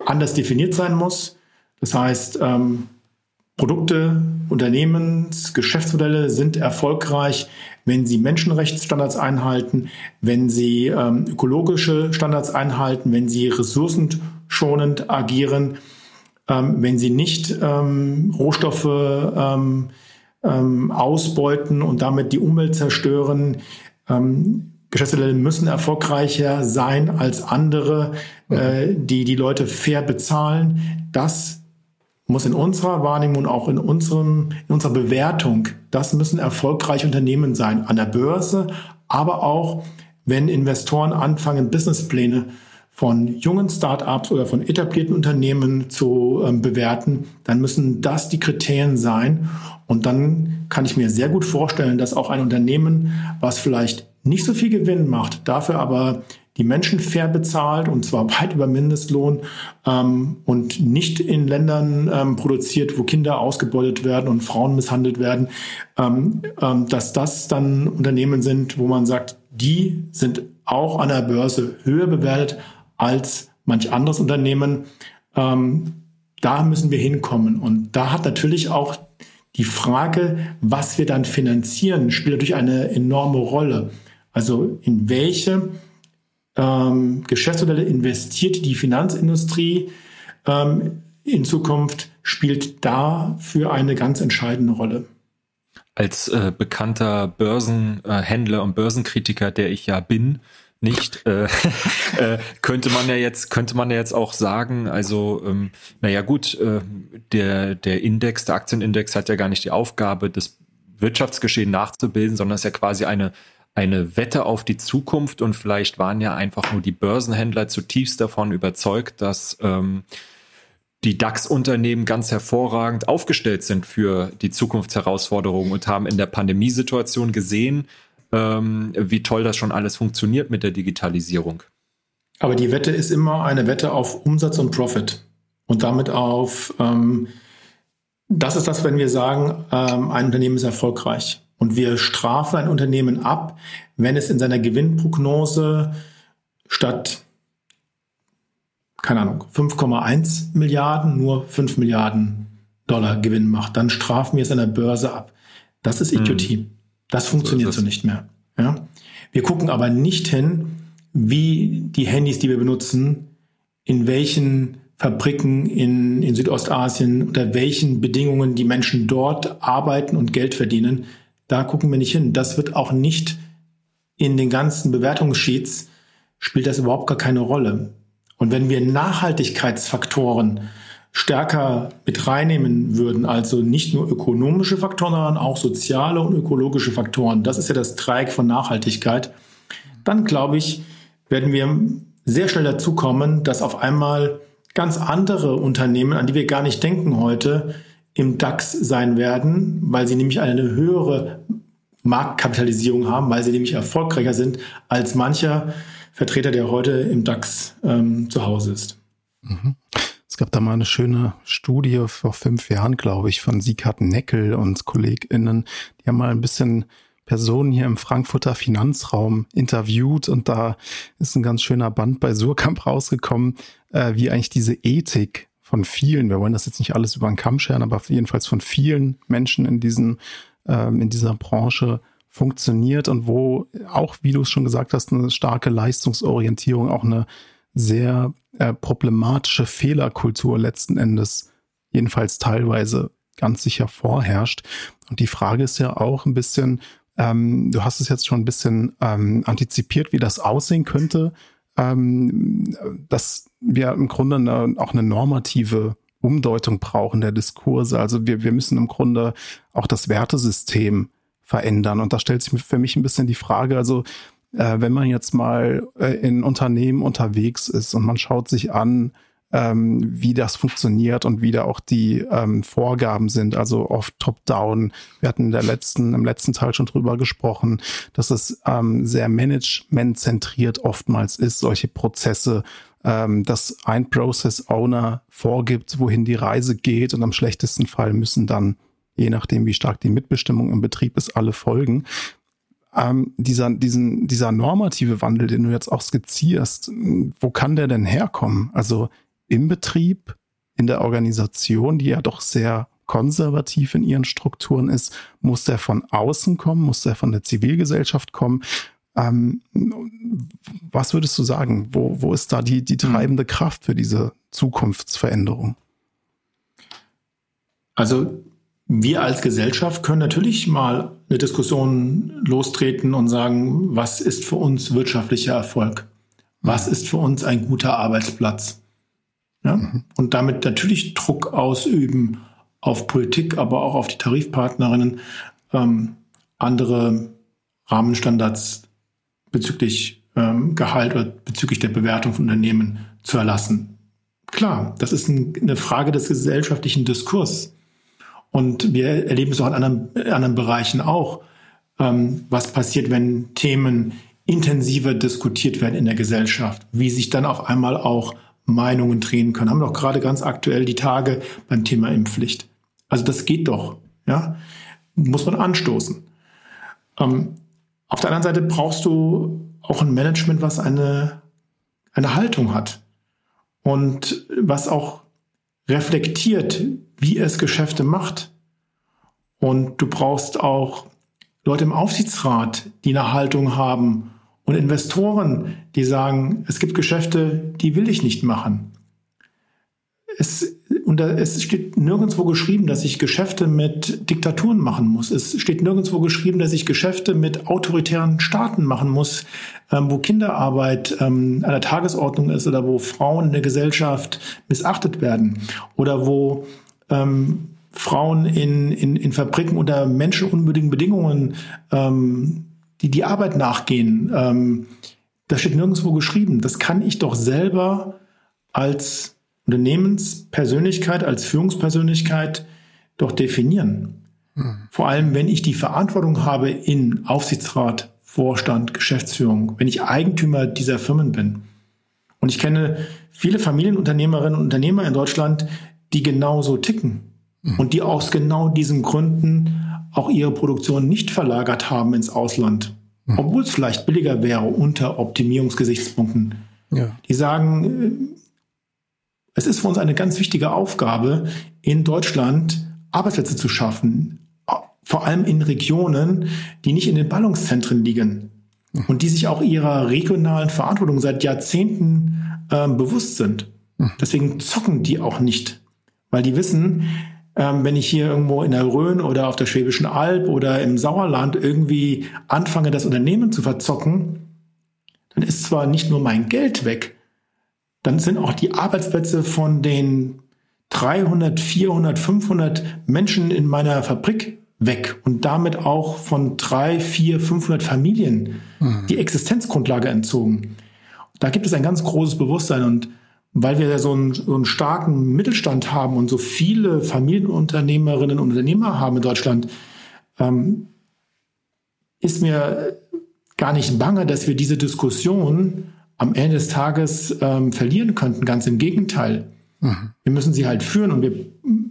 anders definiert sein muss. Das heißt, ähm, Produkte, Unternehmens, Geschäftsmodelle sind erfolgreich, wenn sie Menschenrechtsstandards einhalten, wenn sie ähm, ökologische Standards einhalten, wenn sie ressourcenschonend agieren, ähm, wenn sie nicht ähm, Rohstoffe ähm, ähm, ausbeuten und damit die Umwelt zerstören. Ähm, Geschäftsmodelle müssen erfolgreicher sein als andere, mhm. äh, die die Leute fair bezahlen. Das muss in unserer Wahrnehmung und auch in, unserem, in unserer Bewertung, das müssen erfolgreiche Unternehmen sein an der Börse, aber auch wenn Investoren anfangen, Businesspläne von jungen Startups oder von etablierten Unternehmen zu ähm, bewerten, dann müssen das die Kriterien sein. Und dann kann ich mir sehr gut vorstellen, dass auch ein Unternehmen, was vielleicht nicht so viel Gewinn macht, dafür aber die Menschen fair bezahlt und zwar weit über Mindestlohn ähm, und nicht in Ländern ähm, produziert, wo Kinder ausgebeutet werden und Frauen misshandelt werden, ähm, ähm, dass das dann Unternehmen sind, wo man sagt, die sind auch an der Börse höher bewertet als manch anderes Unternehmen. Ähm, da müssen wir hinkommen und da hat natürlich auch die Frage, was wir dann finanzieren, spielt natürlich eine enorme Rolle. Also in welche ähm, Geschäftsmodelle investiert die Finanzindustrie ähm, in Zukunft, spielt dafür eine ganz entscheidende Rolle. Als äh, bekannter Börsenhändler und Börsenkritiker, der ich ja bin, nicht, äh, äh, könnte man ja jetzt, könnte man ja jetzt auch sagen, also, ähm, naja gut, äh, der, der Index, der Aktienindex hat ja gar nicht die Aufgabe, das Wirtschaftsgeschehen nachzubilden, sondern ist ja quasi eine eine Wette auf die Zukunft und vielleicht waren ja einfach nur die Börsenhändler zutiefst davon überzeugt, dass ähm, die DAX-Unternehmen ganz hervorragend aufgestellt sind für die Zukunftsherausforderungen und haben in der Pandemiesituation gesehen, ähm, wie toll das schon alles funktioniert mit der Digitalisierung. Aber die Wette ist immer eine Wette auf Umsatz und Profit und damit auf, ähm, das ist das, wenn wir sagen, ähm, ein Unternehmen ist erfolgreich. Und wir strafen ein Unternehmen ab, wenn es in seiner Gewinnprognose statt, keine Ahnung, 5,1 Milliarden nur 5 Milliarden Dollar Gewinn macht. Dann strafen wir es an der Börse ab. Das ist Idiotie. Hm. Das funktioniert so, so nicht mehr. Ja? Wir gucken aber nicht hin, wie die Handys, die wir benutzen, in welchen Fabriken in, in Südostasien, unter welchen Bedingungen die Menschen dort arbeiten und Geld verdienen. Da gucken wir nicht hin. Das wird auch nicht in den ganzen Bewertungssheets spielt das überhaupt gar keine Rolle. Und wenn wir Nachhaltigkeitsfaktoren stärker mit reinnehmen würden, also nicht nur ökonomische Faktoren, sondern auch soziale und ökologische Faktoren, das ist ja das Dreieck von Nachhaltigkeit, dann glaube ich, werden wir sehr schnell dazu kommen, dass auf einmal ganz andere Unternehmen, an die wir gar nicht denken heute, im DAX sein werden, weil sie nämlich eine höhere Marktkapitalisierung haben, weil sie nämlich erfolgreicher sind als mancher Vertreter, der heute im DAX ähm, zu Hause ist. Mhm. Es gab da mal eine schöne Studie vor fünf Jahren, glaube ich, von Sieghard Neckel und KollegInnen. Die haben mal ein bisschen Personen hier im Frankfurter Finanzraum interviewt und da ist ein ganz schöner Band bei Surkamp rausgekommen, äh, wie eigentlich diese Ethik von vielen, wir wollen das jetzt nicht alles über den Kamm scheren, aber jedenfalls von vielen Menschen in diesen, ähm, in dieser Branche funktioniert und wo auch, wie du es schon gesagt hast, eine starke Leistungsorientierung, auch eine sehr äh, problematische Fehlerkultur letzten Endes jedenfalls teilweise ganz sicher vorherrscht. Und die Frage ist ja auch ein bisschen, ähm, du hast es jetzt schon ein bisschen ähm, antizipiert, wie das aussehen könnte, ähm, dass wir im Grunde eine, auch eine normative Umdeutung brauchen der Diskurse. Also wir, wir müssen im Grunde auch das Wertesystem verändern. Und da stellt sich für mich ein bisschen die Frage, also äh, wenn man jetzt mal äh, in Unternehmen unterwegs ist und man schaut sich an, ähm, wie das funktioniert und wie da auch die ähm, Vorgaben sind, also oft top-down. Wir hatten in der letzten, im letzten Teil schon drüber gesprochen, dass es ähm, sehr management-zentriert oftmals ist, solche Prozesse, ähm, dass ein Process Owner vorgibt, wohin die Reise geht und am schlechtesten Fall müssen dann, je nachdem wie stark die Mitbestimmung im Betrieb ist, alle folgen. Ähm, dieser, diesen, dieser normative Wandel, den du jetzt auch skizzierst, wo kann der denn herkommen? Also im Betrieb, in der Organisation, die ja doch sehr konservativ in ihren Strukturen ist, muss der von außen kommen, muss der von der Zivilgesellschaft kommen. Ähm, was würdest du sagen? Wo, wo ist da die, die hm. treibende Kraft für diese Zukunftsveränderung? Also wir als Gesellschaft können natürlich mal eine Diskussion lostreten und sagen, was ist für uns wirtschaftlicher Erfolg? Was ist für uns ein guter Arbeitsplatz? Ja? Mhm. Und damit natürlich Druck ausüben auf Politik, aber auch auf die Tarifpartnerinnen, ähm, andere Rahmenstandards bezüglich ähm, Gehalt oder bezüglich der Bewertung von Unternehmen zu erlassen. Klar, das ist ein, eine Frage des gesellschaftlichen Diskurs. Und wir erleben es auch in anderen, anderen Bereichen auch, ähm, was passiert, wenn Themen intensiver diskutiert werden in der Gesellschaft, wie sich dann auf einmal auch Meinungen drehen können. Haben wir doch gerade ganz aktuell die Tage beim Thema Impfpflicht. Also das geht doch, ja, muss man anstoßen. Ähm, auf der anderen Seite brauchst du auch ein Management, was eine, eine Haltung hat und was auch reflektiert, wie es Geschäfte macht. Und du brauchst auch Leute im Aufsichtsrat, die eine Haltung haben und Investoren, die sagen, es gibt Geschäfte, die will ich nicht machen. Es, und es steht nirgendwo geschrieben, dass ich Geschäfte mit Diktaturen machen muss. Es steht nirgendwo geschrieben, dass ich Geschäfte mit autoritären Staaten machen muss, ähm, wo Kinderarbeit ähm, an der Tagesordnung ist oder wo Frauen in der Gesellschaft missachtet werden oder wo ähm, Frauen in, in, in Fabriken unter menschenunwürdigen Bedingungen ähm, die die Arbeit nachgehen. Ähm, das steht nirgendwo geschrieben. Das kann ich doch selber als Unternehmenspersönlichkeit, als Führungspersönlichkeit doch definieren. Hm. Vor allem, wenn ich die Verantwortung habe in Aufsichtsrat, Vorstand, Geschäftsführung, wenn ich Eigentümer dieser Firmen bin. Und ich kenne viele Familienunternehmerinnen und Unternehmer in Deutschland, die genauso ticken hm. und die aus genau diesen Gründen auch ihre Produktion nicht verlagert haben ins Ausland, mhm. obwohl es vielleicht billiger wäre unter Optimierungsgesichtspunkten. Ja. Die sagen, äh, es ist für uns eine ganz wichtige Aufgabe, in Deutschland Arbeitsplätze zu schaffen, vor allem in Regionen, die nicht in den Ballungszentren liegen mhm. und die sich auch ihrer regionalen Verantwortung seit Jahrzehnten äh, bewusst sind. Mhm. Deswegen zocken die auch nicht, weil die wissen, ähm, wenn ich hier irgendwo in der Rhön oder auf der Schwäbischen Alb oder im Sauerland irgendwie anfange, das Unternehmen zu verzocken, dann ist zwar nicht nur mein Geld weg, dann sind auch die Arbeitsplätze von den 300, 400, 500 Menschen in meiner Fabrik weg und damit auch von drei, vier, 500 Familien mhm. die Existenzgrundlage entzogen. Da gibt es ein ganz großes Bewusstsein und weil wir so einen, so einen starken Mittelstand haben und so viele Familienunternehmerinnen und Unternehmer haben in Deutschland, ähm, ist mir gar nicht bange, dass wir diese Diskussion am Ende des Tages ähm, verlieren könnten. Ganz im Gegenteil. Mhm. Wir müssen sie halt führen und wir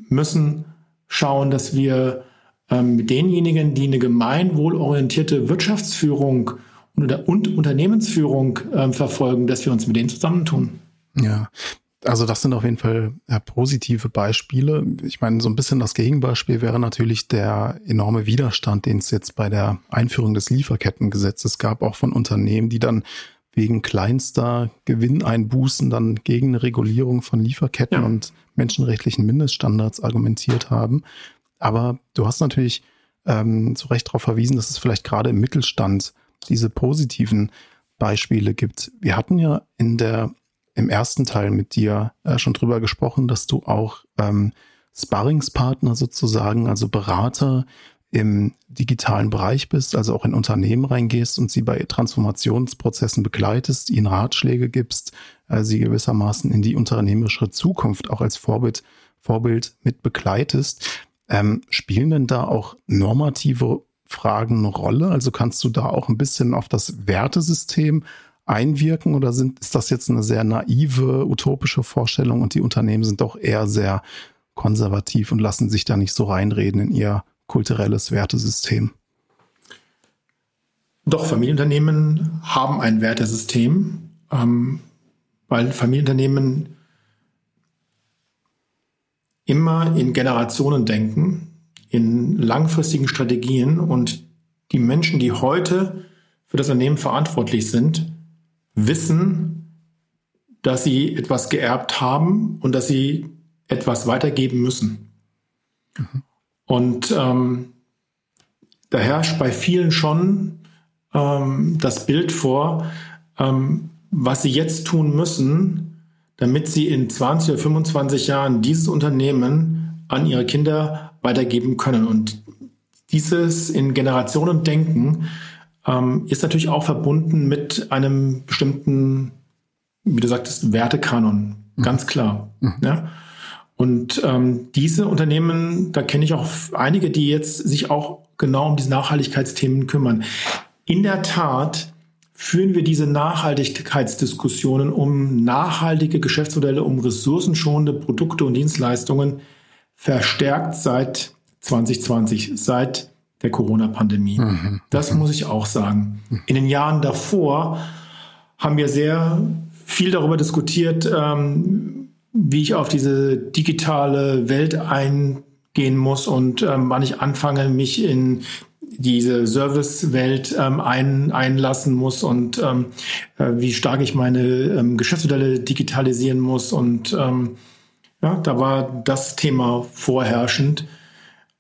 müssen schauen, dass wir ähm, mit denjenigen, die eine gemeinwohlorientierte Wirtschaftsführung und, und Unternehmensführung ähm, verfolgen, dass wir uns mit denen zusammentun. Ja, also das sind auf jeden Fall ja, positive Beispiele. Ich meine, so ein bisschen das Gegenbeispiel wäre natürlich der enorme Widerstand, den es jetzt bei der Einführung des Lieferkettengesetzes gab, auch von Unternehmen, die dann wegen kleinster Gewinneinbußen dann gegen eine Regulierung von Lieferketten ja. und menschenrechtlichen Mindeststandards argumentiert haben. Aber du hast natürlich ähm, zu Recht darauf verwiesen, dass es vielleicht gerade im Mittelstand diese positiven Beispiele gibt. Wir hatten ja in der im ersten Teil mit dir äh, schon drüber gesprochen, dass du auch ähm, Sparringspartner sozusagen, also Berater im digitalen Bereich bist, also auch in Unternehmen reingehst und sie bei Transformationsprozessen begleitest, ihnen Ratschläge gibst, äh, sie gewissermaßen in die unternehmerische Zukunft auch als Vorbild, Vorbild mit begleitest. Ähm, spielen denn da auch normative Fragen eine Rolle? Also kannst du da auch ein bisschen auf das Wertesystem einwirken oder sind, ist das jetzt eine sehr naive, utopische Vorstellung und die Unternehmen sind doch eher sehr konservativ und lassen sich da nicht so reinreden in ihr kulturelles Wertesystem? Doch, Familienunternehmen haben ein Wertesystem, ähm, weil Familienunternehmen immer in Generationen denken, in langfristigen Strategien und die Menschen, die heute für das Unternehmen verantwortlich sind, wissen, dass sie etwas geerbt haben und dass sie etwas weitergeben müssen. Mhm. Und ähm, da herrscht bei vielen schon ähm, das Bild vor, ähm, was sie jetzt tun müssen, damit sie in 20 oder 25 Jahren dieses Unternehmen an ihre Kinder weitergeben können. Und dieses in Generationen denken ähm, ist natürlich auch verbunden mit einem bestimmten, wie du sagtest, Wertekanon. Mhm. Ganz klar. Mhm. Ja? Und ähm, diese Unternehmen, da kenne ich auch einige, die jetzt sich auch genau um diese Nachhaltigkeitsthemen kümmern. In der Tat führen wir diese Nachhaltigkeitsdiskussionen um nachhaltige Geschäftsmodelle, um ressourcenschonende Produkte und Dienstleistungen verstärkt seit 2020, seit der Corona-Pandemie. Mhm. Das muss ich auch sagen. In den Jahren davor haben wir sehr viel darüber diskutiert, ähm, wie ich auf diese digitale Welt eingehen muss und ähm, wann ich anfange, mich in diese Servicewelt ähm, ein, einlassen muss und ähm, äh, wie stark ich meine ähm, Geschäftsmodelle digitalisieren muss. Und ähm, ja, da war das Thema vorherrschend.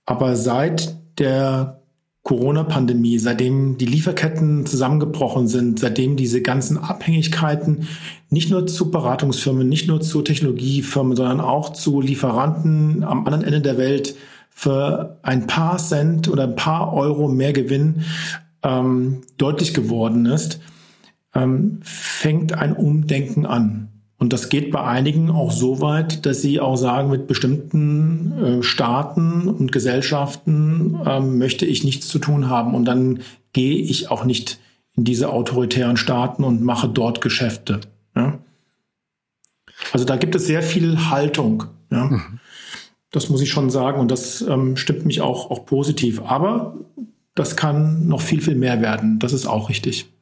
Aber seit der Corona-Pandemie, seitdem die Lieferketten zusammengebrochen sind, seitdem diese ganzen Abhängigkeiten nicht nur zu Beratungsfirmen, nicht nur zu Technologiefirmen, sondern auch zu Lieferanten am anderen Ende der Welt für ein paar Cent oder ein paar Euro mehr Gewinn ähm, deutlich geworden ist, ähm, fängt ein Umdenken an. Und das geht bei einigen auch so weit, dass sie auch sagen, mit bestimmten äh, Staaten und Gesellschaften ähm, möchte ich nichts zu tun haben. Und dann gehe ich auch nicht in diese autoritären Staaten und mache dort Geschäfte. Ja? Also da gibt es sehr viel Haltung. Ja? Mhm. Das muss ich schon sagen und das ähm, stimmt mich auch, auch positiv. Aber das kann noch viel, viel mehr werden. Das ist auch richtig.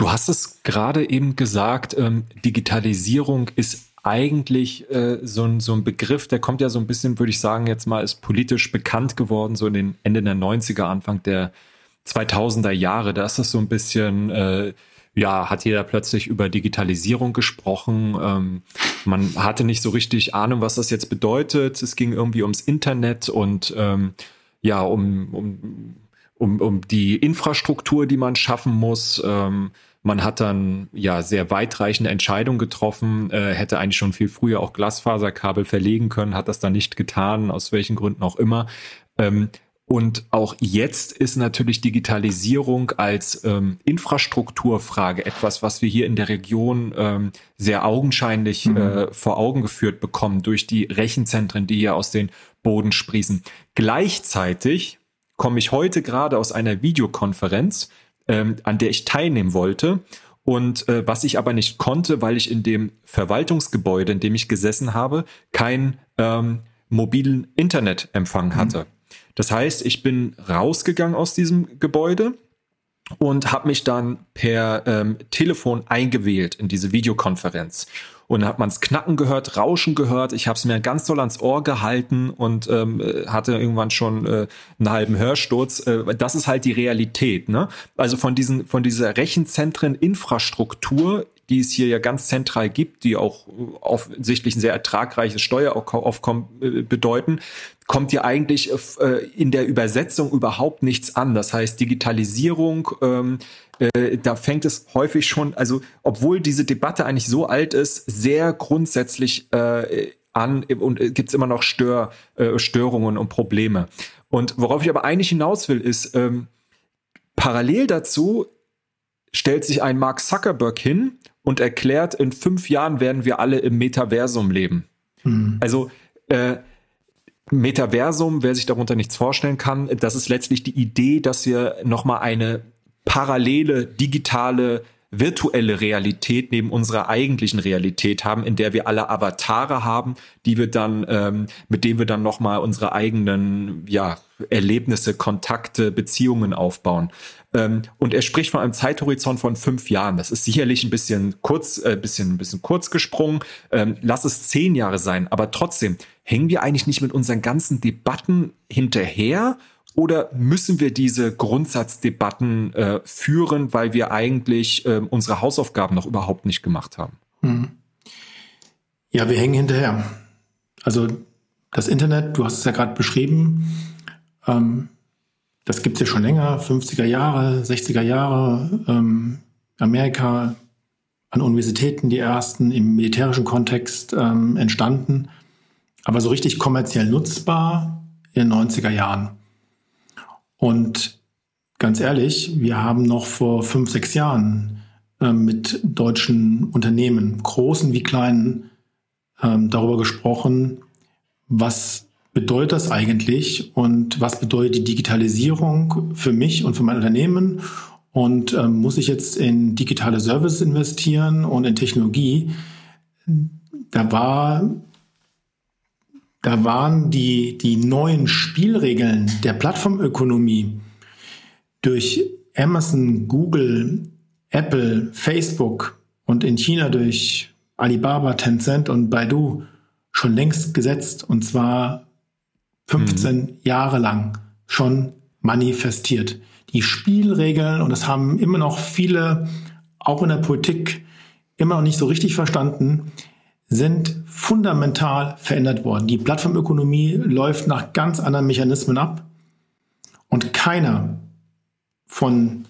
Du hast es gerade eben gesagt, ähm, Digitalisierung ist eigentlich äh, so, ein, so ein Begriff, der kommt ja so ein bisschen, würde ich sagen, jetzt mal ist politisch bekannt geworden, so in den Ende der 90er, Anfang der 2000er Jahre. Da ist das so ein bisschen, äh, ja, hat jeder plötzlich über Digitalisierung gesprochen. Ähm, man hatte nicht so richtig Ahnung, was das jetzt bedeutet. Es ging irgendwie ums Internet und ähm, ja, um, um, um, um die Infrastruktur, die man schaffen muss. Ähm, man hat dann ja sehr weitreichende Entscheidungen getroffen, äh, hätte eigentlich schon viel früher auch Glasfaserkabel verlegen können, hat das dann nicht getan, aus welchen Gründen auch immer. Ähm, und auch jetzt ist natürlich Digitalisierung als ähm, Infrastrukturfrage etwas, was wir hier in der Region ähm, sehr augenscheinlich mhm. äh, vor Augen geführt bekommen durch die Rechenzentren, die hier aus den Boden sprießen. Gleichzeitig komme ich heute gerade aus einer Videokonferenz ähm, an der ich teilnehmen wollte. Und äh, was ich aber nicht konnte, weil ich in dem Verwaltungsgebäude, in dem ich gesessen habe, kein ähm, mobilen Internetempfang mhm. hatte. Das heißt, ich bin rausgegangen aus diesem Gebäude und habe mich dann per ähm, Telefon eingewählt in diese Videokonferenz. Und hat man's Knacken gehört, Rauschen gehört. Ich habe es mir ganz doll ans Ohr gehalten und ähm, hatte irgendwann schon äh, einen halben Hörsturz. Äh, das ist halt die Realität. Ne? Also von diesen von dieser Rechenzentren-Infrastruktur die es hier ja ganz zentral gibt, die auch offensichtlich ein sehr ertragreiches Steueraufkommen äh, bedeuten, kommt ja eigentlich äh, in der Übersetzung überhaupt nichts an. Das heißt, Digitalisierung, ähm, äh, da fängt es häufig schon, also obwohl diese Debatte eigentlich so alt ist, sehr grundsätzlich an und gibt es immer noch Stör, Störungen und Probleme. Und worauf ich aber eigentlich hinaus will, ist, ähm, parallel dazu stellt sich ein Mark Zuckerberg hin und erklärt, in fünf Jahren werden wir alle im Metaversum leben. Mhm. Also äh, Metaversum, wer sich darunter nichts vorstellen kann, das ist letztlich die Idee, dass wir nochmal eine parallele digitale virtuelle Realität neben unserer eigentlichen Realität haben, in der wir alle Avatare haben, die wir dann, ähm, mit denen wir dann nochmal unsere eigenen, ja, Erlebnisse, Kontakte, Beziehungen aufbauen. Ähm, und er spricht von einem Zeithorizont von fünf Jahren. Das ist sicherlich ein bisschen kurz, äh, bisschen, ein bisschen kurz gesprungen. Ähm, lass es zehn Jahre sein. Aber trotzdem, hängen wir eigentlich nicht mit unseren ganzen Debatten hinterher? Oder müssen wir diese Grundsatzdebatten äh, führen, weil wir eigentlich äh, unsere Hausaufgaben noch überhaupt nicht gemacht haben? Hm. Ja, wir hängen hinterher. Also das Internet, du hast es ja gerade beschrieben, ähm, das gibt es ja schon länger, 50er Jahre, 60er Jahre, ähm, Amerika an Universitäten die ersten im militärischen Kontext ähm, entstanden, aber so richtig kommerziell nutzbar in den 90er Jahren. Und ganz ehrlich, wir haben noch vor fünf, sechs Jahren äh, mit deutschen Unternehmen, großen wie kleinen, ähm, darüber gesprochen, was bedeutet das eigentlich und was bedeutet die Digitalisierung für mich und für mein Unternehmen? Und ähm, muss ich jetzt in digitale Services investieren und in Technologie? Da war da waren die, die neuen Spielregeln der Plattformökonomie durch Amazon, Google, Apple, Facebook und in China durch Alibaba, Tencent und Baidu schon längst gesetzt. Und zwar 15 mhm. Jahre lang schon manifestiert. Die Spielregeln, und das haben immer noch viele, auch in der Politik, immer noch nicht so richtig verstanden, sind fundamental verändert worden. Die Plattformökonomie läuft nach ganz anderen Mechanismen ab. Und keiner von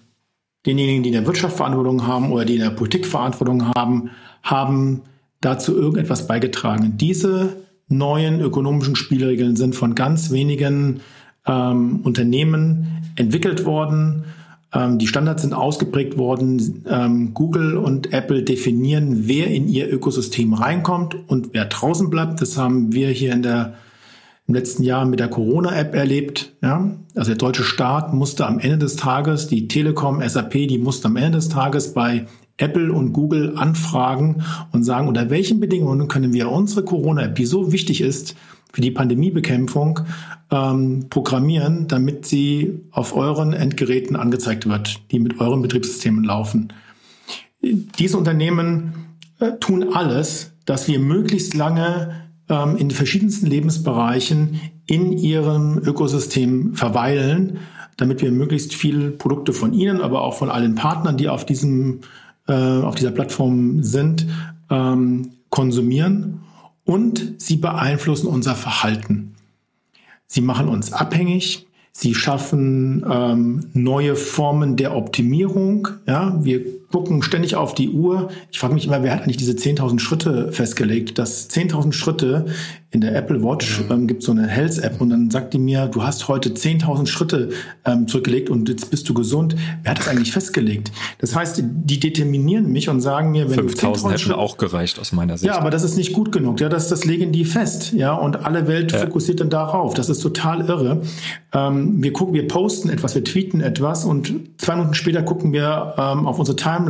denjenigen, die in der Wirtschaft Verantwortung haben oder die in der Politik Verantwortung haben, haben dazu irgendetwas beigetragen. Diese neuen ökonomischen Spielregeln sind von ganz wenigen ähm, Unternehmen entwickelt worden. Ähm, die Standards sind ausgeprägt worden. Ähm, Google und Apple definieren, wer in ihr Ökosystem reinkommt und wer draußen bleibt. Das haben wir hier in der im letzten Jahr mit der Corona-App erlebt. Ja? Also der deutsche Staat musste am Ende des Tages, die Telekom, SAP, die musste am Ende des Tages bei Apple und Google anfragen und sagen, unter welchen Bedingungen können wir unsere Corona-App, die so wichtig ist für die Pandemiebekämpfung, ähm, programmieren, damit sie auf euren Endgeräten angezeigt wird, die mit euren Betriebssystemen laufen. Diese Unternehmen äh, tun alles, dass wir möglichst lange ähm, in verschiedensten Lebensbereichen in ihrem Ökosystem verweilen, damit wir möglichst viele Produkte von ihnen, aber auch von allen Partnern, die auf diesem äh, auf dieser Plattform sind, ähm, konsumieren und sie beeinflussen unser Verhalten. Sie machen uns abhängig, sie schaffen ähm, neue Formen der Optimierung. Ja, wir gucken ständig auf die Uhr. Ich frage mich immer, wer hat eigentlich diese 10.000 Schritte festgelegt? Dass 10.000 Schritte in der Apple Watch mhm. ähm, gibt es so eine Health-App und dann sagt die mir, du hast heute 10.000 Schritte ähm, zurückgelegt und jetzt bist du gesund. Wer hat das eigentlich festgelegt? Das heißt, die determinieren mich und sagen mir, wenn 5.000 hätten auch gereicht aus meiner Sicht. Ja, aber das ist nicht gut genug. Ja, das, das legen die fest. Ja, und alle Welt ja. fokussiert dann darauf. Das ist total irre. Ähm, wir gucken, wir posten etwas, wir tweeten etwas und zwei Minuten später gucken wir ähm, auf unsere Timeline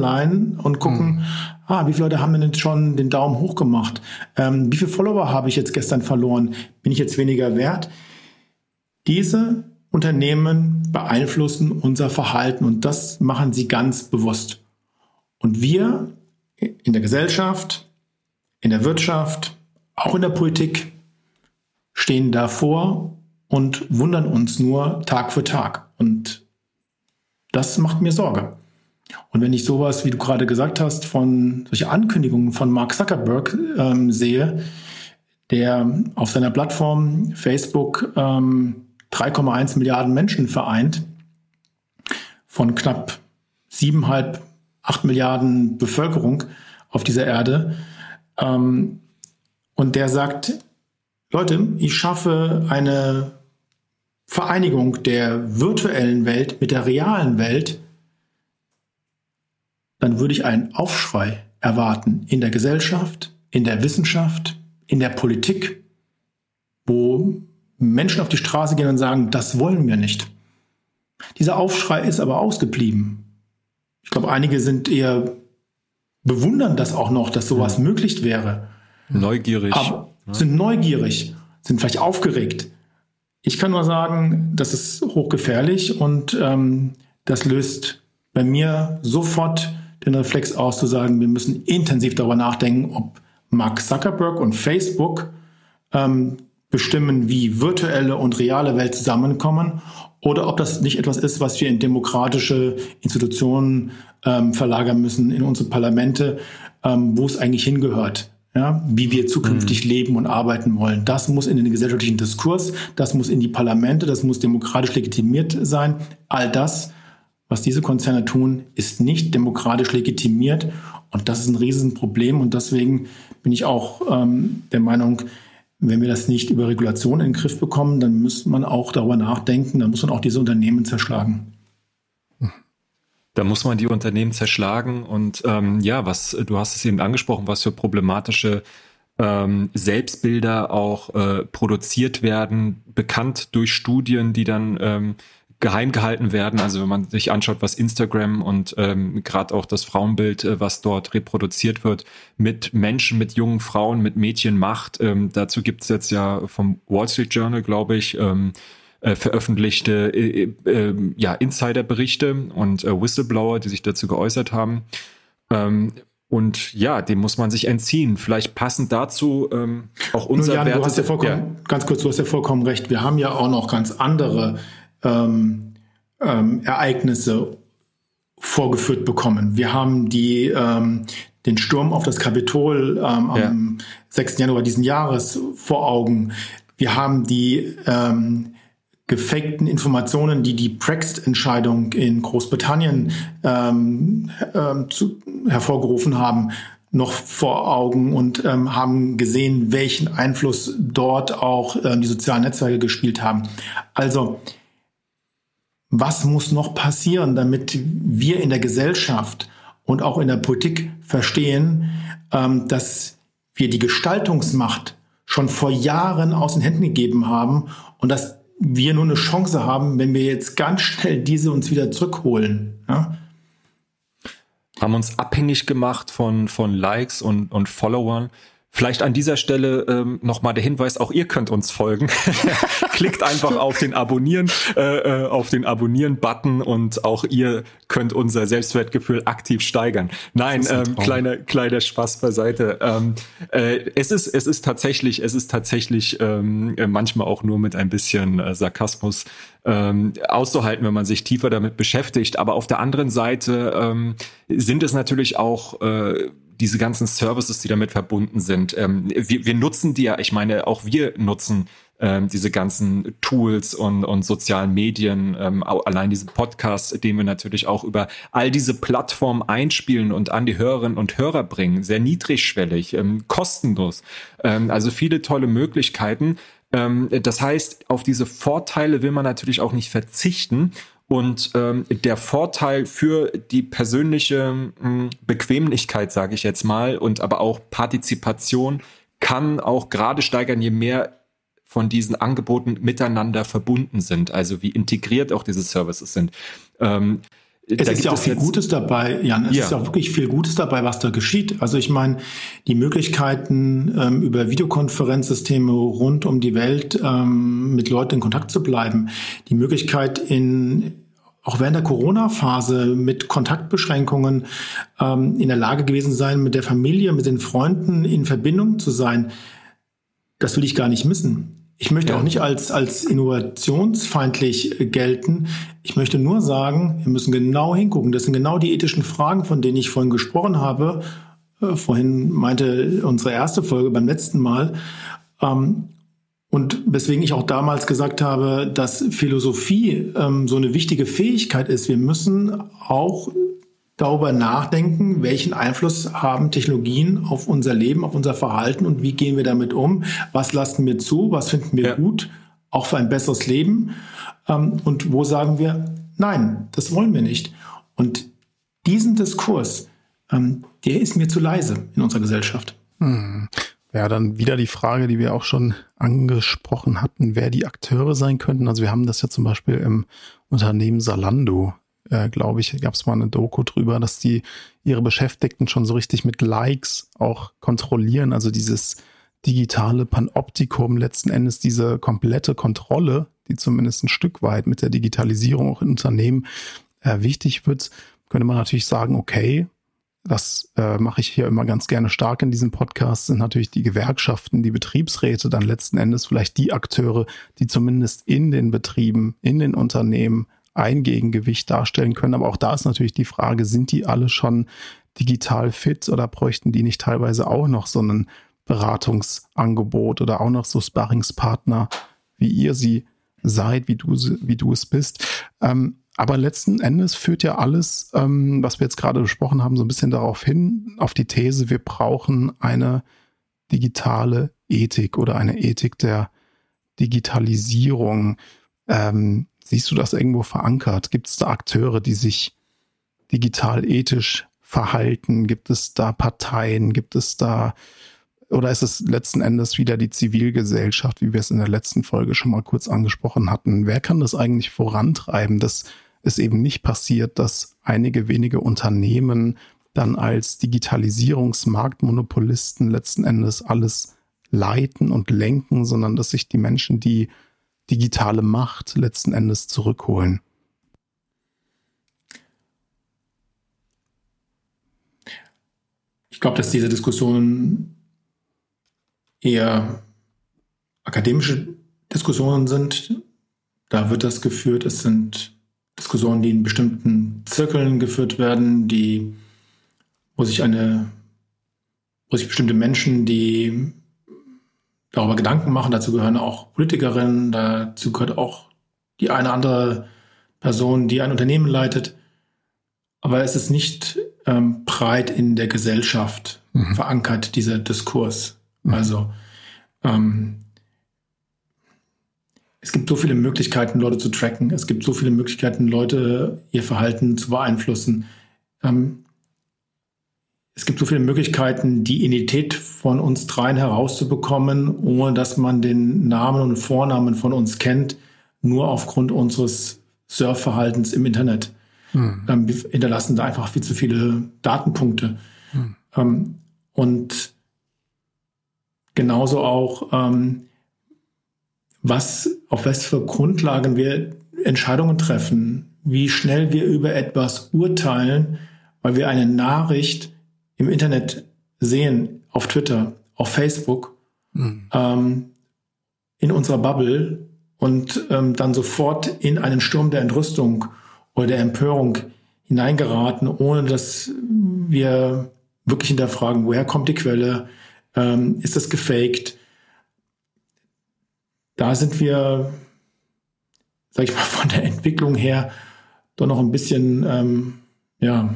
und gucken, mhm ah, wie viele Leute haben denn schon den Daumen hoch gemacht? Ähm, wie viele Follower habe ich jetzt gestern verloren? Bin ich jetzt weniger wert? Diese Unternehmen beeinflussen unser Verhalten und das machen sie ganz bewusst. Und wir in der Gesellschaft, in der Wirtschaft, auch in der Politik stehen davor und wundern uns nur Tag für Tag. Und das macht mir Sorge. Und wenn ich sowas, wie du gerade gesagt hast, von solche Ankündigungen von Mark Zuckerberg ähm, sehe, der auf seiner Plattform Facebook ähm, 3,1 Milliarden Menschen vereint, von knapp siebeneinhalb, acht Milliarden Bevölkerung auf dieser Erde, ähm, und der sagt, Leute, ich schaffe eine Vereinigung der virtuellen Welt mit der realen Welt dann würde ich einen Aufschrei erwarten in der Gesellschaft, in der Wissenschaft, in der Politik, wo Menschen auf die Straße gehen und sagen, das wollen wir nicht. Dieser Aufschrei ist aber ausgeblieben. Ich glaube, einige sind eher bewundern das auch noch, dass sowas mhm. möglich wäre. Neugierig. Aber sind neugierig, sind vielleicht aufgeregt. Ich kann nur sagen, das ist hochgefährlich und ähm, das löst bei mir sofort den Reflex aus zu sagen, wir müssen intensiv darüber nachdenken, ob Mark Zuckerberg und Facebook ähm, bestimmen, wie virtuelle und reale Welt zusammenkommen oder ob das nicht etwas ist, was wir in demokratische Institutionen ähm, verlagern müssen, in unsere Parlamente, ähm, wo es eigentlich hingehört. Ja, wie wir zukünftig mhm. leben und arbeiten wollen. Das muss in den gesellschaftlichen Diskurs, das muss in die Parlamente, das muss demokratisch legitimiert sein. All das was diese Konzerne tun, ist nicht demokratisch legitimiert. Und das ist ein Riesenproblem. Und deswegen bin ich auch ähm, der Meinung, wenn wir das nicht über Regulation in den Griff bekommen, dann muss man auch darüber nachdenken, dann muss man auch diese Unternehmen zerschlagen. Da muss man die Unternehmen zerschlagen. Und ähm, ja, was du hast es eben angesprochen, was für problematische ähm, Selbstbilder auch äh, produziert werden, bekannt durch Studien, die dann ähm, geheim gehalten werden. Also wenn man sich anschaut, was Instagram und ähm, gerade auch das Frauenbild, äh, was dort reproduziert wird, mit Menschen, mit jungen Frauen, mit Mädchen macht. Ähm, dazu gibt's jetzt ja vom Wall Street Journal, glaube ich, ähm, äh, veröffentlichte äh, äh, ja, Insiderberichte und äh, Whistleblower, die sich dazu geäußert haben. Ähm, und ja, dem muss man sich entziehen. Vielleicht passend dazu ähm, auch unser Jan, Werte. Du hast ja vollkommen, ja. ganz kurz, du hast ja vollkommen recht. Wir haben ja auch noch ganz andere ähm, ähm, Ereignisse vorgeführt bekommen. Wir haben die, ähm, den Sturm auf das Kapitol ähm, ja. am 6. Januar diesen Jahres vor Augen. Wir haben die ähm, gefakten Informationen, die die Brexit-Entscheidung in Großbritannien ähm, ähm, zu, hervorgerufen haben, noch vor Augen und ähm, haben gesehen, welchen Einfluss dort auch ähm, die sozialen Netzwerke gespielt haben. Also was muss noch passieren, damit wir in der Gesellschaft und auch in der Politik verstehen, ähm, dass wir die Gestaltungsmacht schon vor Jahren aus den Händen gegeben haben und dass wir nur eine Chance haben, wenn wir jetzt ganz schnell diese uns wieder zurückholen. Ja? Haben uns abhängig gemacht von, von Likes und, und Followern. Vielleicht an dieser Stelle ähm, nochmal der Hinweis, auch ihr könnt uns folgen. Klickt einfach auf den Abonnieren, äh, äh, auf den Abonnieren-Button und auch ihr könnt unser Selbstwertgefühl aktiv steigern. Nein, ähm, kleiner, kleiner Spaß beiseite. Ähm, äh, es ist, es ist tatsächlich, es ist tatsächlich ähm, manchmal auch nur mit ein bisschen äh, Sarkasmus ähm, auszuhalten, wenn man sich tiefer damit beschäftigt. Aber auf der anderen Seite ähm, sind es natürlich auch äh, diese ganzen Services, die damit verbunden sind. Ähm, wir, wir nutzen die ja, ich meine, auch wir nutzen ähm, diese ganzen Tools und, und sozialen Medien, ähm, allein diesen Podcast, den wir natürlich auch über all diese Plattformen einspielen und an die Hörerinnen und Hörer bringen, sehr niedrigschwellig, ähm, kostenlos. Ähm, also viele tolle Möglichkeiten. Ähm, das heißt, auf diese Vorteile will man natürlich auch nicht verzichten. Und ähm, der Vorteil für die persönliche mh, hm, Bequemlichkeit, sage ich jetzt mal, und aber auch Partizipation kann auch gerade steigern, je mehr von diesen Angeboten miteinander verbunden sind, also wie integriert auch diese Services sind. Ähm, es ist ja auch viel Gutes dabei, Jan. Es ja. ist ja auch wirklich viel Gutes dabei, was da geschieht. Also ich meine, die Möglichkeiten, ähm, über Videokonferenzsysteme rund um die Welt ähm, mit Leuten in Kontakt zu bleiben, die Möglichkeit in auch während der Corona-Phase mit Kontaktbeschränkungen ähm, in der Lage gewesen sein, mit der Familie, mit den Freunden in Verbindung zu sein, das will ich gar nicht missen. Ich möchte ja. auch nicht als, als innovationsfeindlich gelten. Ich möchte nur sagen, wir müssen genau hingucken. Das sind genau die ethischen Fragen, von denen ich vorhin gesprochen habe. Äh, vorhin meinte unsere erste Folge beim letzten Mal. Ähm, und weswegen ich auch damals gesagt habe, dass Philosophie ähm, so eine wichtige Fähigkeit ist. Wir müssen auch darüber nachdenken, welchen Einfluss haben Technologien auf unser Leben, auf unser Verhalten und wie gehen wir damit um? Was lassen wir zu? Was finden wir ja. gut? Auch für ein besseres Leben? Ähm, und wo sagen wir, nein, das wollen wir nicht? Und diesen Diskurs, ähm, der ist mir zu leise in unserer Gesellschaft. Hm. Ja, dann wieder die Frage, die wir auch schon angesprochen hatten, wer die Akteure sein könnten. Also wir haben das ja zum Beispiel im Unternehmen Salando, äh, glaube ich, gab es mal eine Doku drüber, dass die ihre Beschäftigten schon so richtig mit Likes auch kontrollieren. Also dieses digitale Panoptikum, letzten Endes diese komplette Kontrolle, die zumindest ein Stück weit mit der Digitalisierung auch in Unternehmen äh, wichtig wird, könnte man natürlich sagen, okay, das äh, mache ich hier immer ganz gerne stark in diesem Podcast, sind natürlich die Gewerkschaften, die Betriebsräte, dann letzten Endes vielleicht die Akteure, die zumindest in den Betrieben, in den Unternehmen ein Gegengewicht darstellen können. Aber auch da ist natürlich die Frage, sind die alle schon digital fit oder bräuchten die nicht teilweise auch noch so ein Beratungsangebot oder auch noch so Sparringspartner, wie ihr sie seid, wie du, wie du es bist. Ähm, aber letzten Endes führt ja alles, ähm, was wir jetzt gerade besprochen haben, so ein bisschen darauf hin, auf die These, wir brauchen eine digitale Ethik oder eine Ethik der Digitalisierung. Ähm, siehst du das irgendwo verankert? Gibt es da Akteure, die sich digital ethisch verhalten? Gibt es da Parteien? Gibt es da oder ist es letzten Endes wieder die Zivilgesellschaft, wie wir es in der letzten Folge schon mal kurz angesprochen hatten? Wer kann das eigentlich vorantreiben, dass es eben nicht passiert, dass einige wenige Unternehmen dann als Digitalisierungsmarktmonopolisten letzten Endes alles leiten und lenken, sondern dass sich die Menschen die digitale Macht letzten Endes zurückholen? Ich glaube, dass diese Diskussionen eher akademische Diskussionen sind. Da wird das geführt. Es sind Diskussionen, die in bestimmten Zirkeln geführt werden, die, wo sich eine, wo sich bestimmte Menschen, die darüber Gedanken machen, dazu gehören auch Politikerinnen, dazu gehört auch die eine andere Person, die ein Unternehmen leitet. Aber es ist nicht ähm, breit in der Gesellschaft mhm. verankert, dieser Diskurs. Mhm. Also ähm, es gibt so viele Möglichkeiten, Leute zu tracken. Es gibt so viele Möglichkeiten, Leute ihr Verhalten zu beeinflussen. Ähm, es gibt so viele Möglichkeiten, die Identität von uns dreien herauszubekommen, ohne dass man den Namen und Vornamen von uns kennt, nur aufgrund unseres Surfverhaltens im Internet. Hm. Ähm, wir hinterlassen da einfach viel zu viele Datenpunkte. Hm. Ähm, und genauso auch, ähm, was, auf was für Grundlagen wir Entscheidungen treffen, wie schnell wir über etwas urteilen, weil wir eine Nachricht im Internet sehen, auf Twitter, auf Facebook, mhm. ähm, in unserer Bubble und ähm, dann sofort in einen Sturm der Entrüstung oder der Empörung hineingeraten, ohne dass wir wirklich hinterfragen, woher kommt die Quelle, ähm, ist das gefaked? Da sind wir, sag ich mal, von der Entwicklung her doch noch ein bisschen ähm, ja,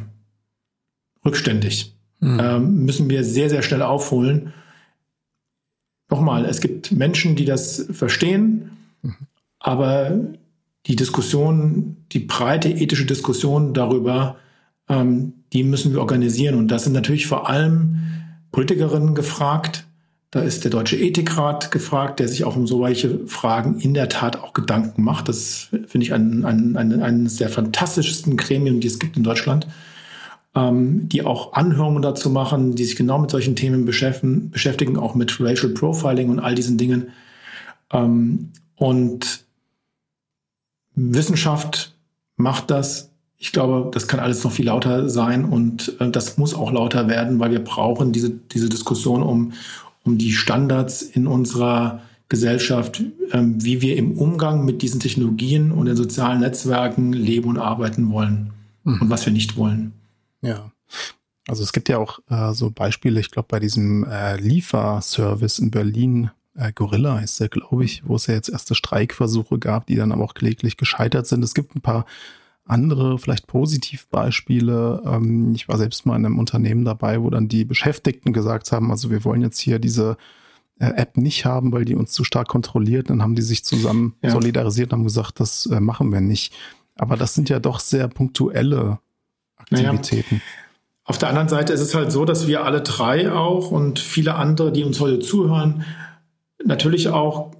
rückständig. Mhm. Ähm, müssen wir sehr, sehr schnell aufholen. Nochmal, es gibt Menschen, die das verstehen, mhm. aber die Diskussion, die breite ethische Diskussion darüber, ähm, die müssen wir organisieren. Und da sind natürlich vor allem Politikerinnen gefragt. Da ist der Deutsche Ethikrat gefragt, der sich auch um solche Fragen in der Tat auch Gedanken macht. Das finde ich ein, ein, ein, eines der fantastischsten Gremien, die es gibt in Deutschland, ähm, die auch Anhörungen dazu machen, die sich genau mit solchen Themen beschäftigen, beschäftigen auch mit Racial Profiling und all diesen Dingen. Ähm, und Wissenschaft macht das. Ich glaube, das kann alles noch viel lauter sein und äh, das muss auch lauter werden, weil wir brauchen diese, diese Diskussion um, um die Standards in unserer Gesellschaft, ähm, wie wir im Umgang mit diesen Technologien und den sozialen Netzwerken leben und arbeiten wollen mhm. und was wir nicht wollen. Ja. Also es gibt ja auch äh, so Beispiele, ich glaube, bei diesem äh, Lieferservice in Berlin, äh, Gorilla heißt der, glaube ich, wo es ja jetzt erste Streikversuche gab, die dann aber auch kläglich gescheitert sind. Es gibt ein paar andere, vielleicht Positivbeispiele. Ähm, ich war selbst mal in einem Unternehmen dabei, wo dann die Beschäftigten gesagt haben, also wir wollen jetzt hier diese äh, App nicht haben, weil die uns zu stark kontrolliert. Dann haben die sich zusammen ja. solidarisiert und haben gesagt, das äh, machen wir nicht. Aber das sind ja doch sehr punktuelle Aktivitäten. Naja. Auf der anderen Seite ist es halt so, dass wir alle drei auch und viele andere, die uns heute zuhören, natürlich auch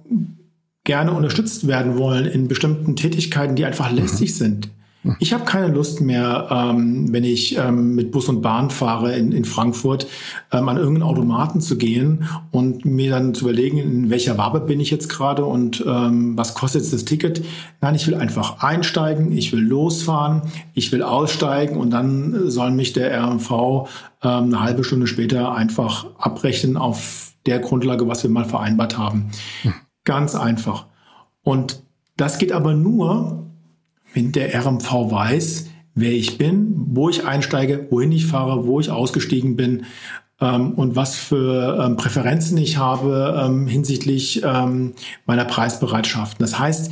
gerne unterstützt werden wollen in bestimmten Tätigkeiten, die einfach lästig mhm. sind. Ich habe keine Lust mehr, ähm, wenn ich ähm, mit Bus und Bahn fahre in, in Frankfurt, ähm, an irgendeinen Automaten zu gehen und mir dann zu überlegen, in welcher Wabe bin ich jetzt gerade und ähm, was kostet jetzt das Ticket. Nein, ich will einfach einsteigen, ich will losfahren, ich will aussteigen und dann soll mich der RMV ähm, eine halbe Stunde später einfach abrechnen auf der Grundlage, was wir mal vereinbart haben. Hm. Ganz einfach. Und das geht aber nur, wenn der RMV weiß, wer ich bin, wo ich einsteige, wohin ich fahre, wo ich ausgestiegen bin ähm, und was für ähm, Präferenzen ich habe ähm, hinsichtlich ähm, meiner Preisbereitschaft. Das heißt,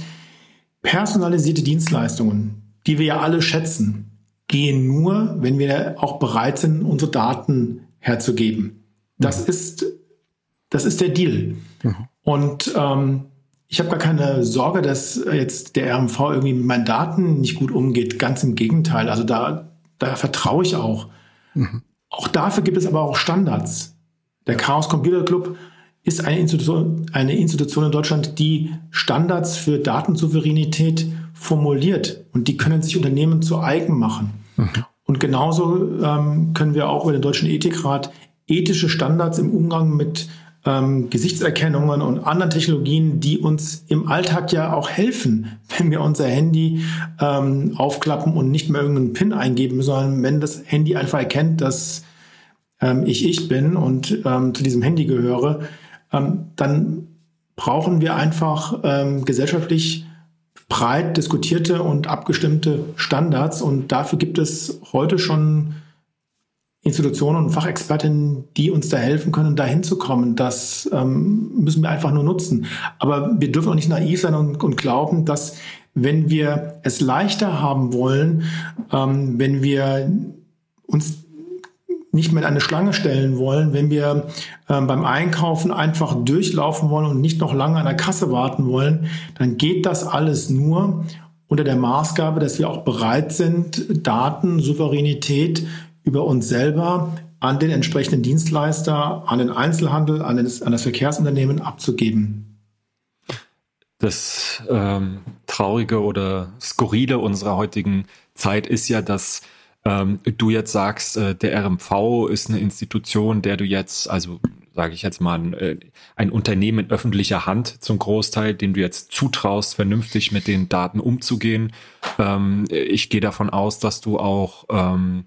personalisierte Dienstleistungen, die wir ja alle schätzen, gehen nur, wenn wir auch bereit sind, unsere Daten herzugeben. Das mhm. ist das ist der Deal. Mhm. Und ähm, ich habe gar keine Sorge, dass jetzt der RMV irgendwie mit meinen Daten nicht gut umgeht. Ganz im Gegenteil. Also da, da vertraue ich auch. Mhm. Auch dafür gibt es aber auch Standards. Der Chaos Computer Club ist eine Institution, eine Institution in Deutschland, die Standards für Datensouveränität formuliert. Und die können sich Unternehmen zu eigen machen. Mhm. Und genauso ähm, können wir auch über den Deutschen Ethikrat ethische Standards im Umgang mit ähm, Gesichtserkennungen und anderen Technologien, die uns im Alltag ja auch helfen, wenn wir unser Handy ähm, aufklappen und nicht mehr irgendeinen PIN eingeben, sondern wenn das Handy einfach erkennt, dass ähm, ich ich bin und ähm, zu diesem Handy gehöre, ähm, dann brauchen wir einfach ähm, gesellschaftlich breit diskutierte und abgestimmte Standards. Und dafür gibt es heute schon Institutionen und Fachexpertinnen, die uns da helfen können, da hinzukommen. Das ähm, müssen wir einfach nur nutzen. Aber wir dürfen auch nicht naiv sein und, und glauben, dass wenn wir es leichter haben wollen, ähm, wenn wir uns nicht mehr in eine Schlange stellen wollen, wenn wir ähm, beim Einkaufen einfach durchlaufen wollen und nicht noch lange an der Kasse warten wollen, dann geht das alles nur unter der Maßgabe, dass wir auch bereit sind, Daten, Souveränität über uns selber an den entsprechenden Dienstleister, an den Einzelhandel, an, den, an das Verkehrsunternehmen abzugeben. Das ähm, Traurige oder Skurrile unserer heutigen Zeit ist ja, dass ähm, du jetzt sagst, äh, der RMV ist eine Institution, der du jetzt, also sage ich jetzt mal, ein, äh, ein Unternehmen in öffentlicher Hand zum Großteil, dem du jetzt zutraust, vernünftig mit den Daten umzugehen. Ähm, ich gehe davon aus, dass du auch ähm,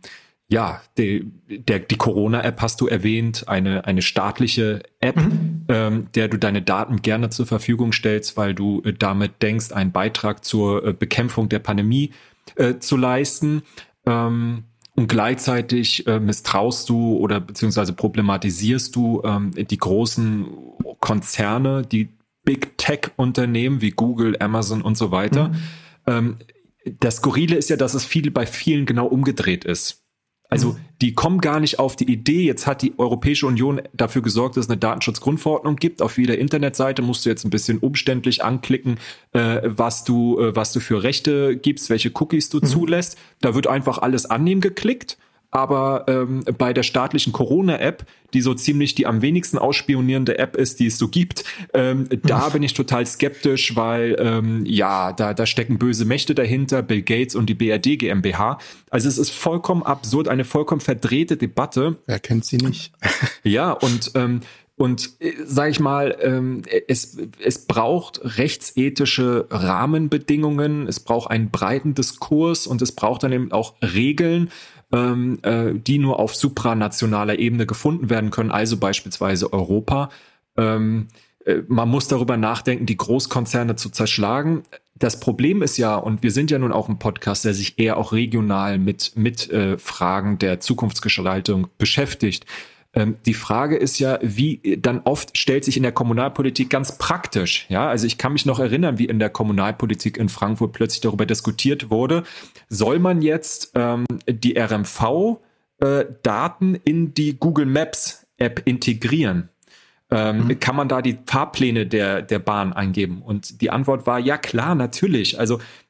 ja, die, der, die Corona-App hast du erwähnt, eine, eine staatliche App, mhm. ähm, der du deine Daten gerne zur Verfügung stellst, weil du äh, damit denkst, einen Beitrag zur äh, Bekämpfung der Pandemie äh, zu leisten. Ähm, und gleichzeitig äh, misstraust du oder beziehungsweise problematisierst du ähm, die großen Konzerne, die Big Tech Unternehmen wie Google, Amazon und so weiter. Mhm. Ähm, das Skurrile ist ja, dass es viel bei vielen genau umgedreht ist. Also mhm. die kommen gar nicht auf die Idee, jetzt hat die Europäische Union dafür gesorgt, dass es eine Datenschutzgrundverordnung gibt. Auf jeder Internetseite musst du jetzt ein bisschen umständlich anklicken, äh, was du, äh, was du für Rechte gibst, welche Cookies du mhm. zulässt. Da wird einfach alles annehmen geklickt aber ähm, bei der staatlichen Corona-App, die so ziemlich die am wenigsten ausspionierende App ist, die es so gibt, ähm, da bin ich total skeptisch, weil ähm, ja, da, da stecken böse Mächte dahinter, Bill Gates und die BRD GmbH. Also es ist vollkommen absurd, eine vollkommen verdrehte Debatte. Wer kennt sie nicht? ja, und ähm, und äh, sage ich mal, ähm, es, es braucht rechtsethische Rahmenbedingungen, es braucht einen breiten Diskurs und es braucht dann eben auch Regeln, ähm, äh, die nur auf supranationaler Ebene gefunden werden können, also beispielsweise Europa. Ähm, äh, man muss darüber nachdenken, die Großkonzerne zu zerschlagen. Das Problem ist ja, und wir sind ja nun auch ein Podcast, der sich eher auch regional mit, mit äh, Fragen der Zukunftsgestaltung beschäftigt. Ähm, die Frage ist ja, wie dann oft stellt sich in der Kommunalpolitik ganz praktisch, ja, also ich kann mich noch erinnern, wie in der Kommunalpolitik in Frankfurt plötzlich darüber diskutiert wurde, soll man jetzt ähm, die RMV äh, Daten in die Google Maps App integrieren? Ähm, mhm. Kann man da die Fahrpläne der, der Bahn eingeben? Und die Antwort war, ja klar, natürlich. Also äh, äh,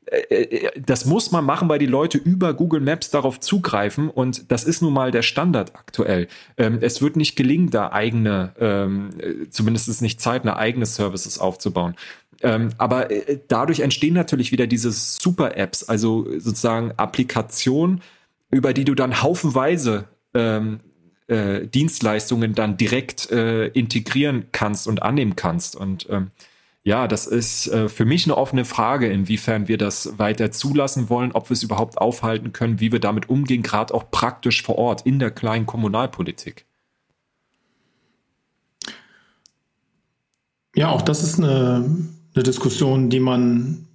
das muss man machen, weil die Leute über Google Maps darauf zugreifen und das ist nun mal der Standard aktuell. Ähm, es wird nicht gelingen, da eigene, ähm, zumindest nicht zeitnah eigene Services aufzubauen. Ähm, aber äh, dadurch entstehen natürlich wieder diese Super-Apps, also sozusagen Applikationen, über die du dann haufenweise äh, Dienstleistungen dann direkt äh, integrieren kannst und annehmen kannst. Und ja, das ist äh, für mich eine offene Frage, inwiefern wir das weiter zulassen wollen, ob wir es überhaupt aufhalten können, wie wir damit umgehen, gerade auch praktisch vor Ort in der kleinen Kommunalpolitik. Ja, auch das ist eine, eine Diskussion, die man,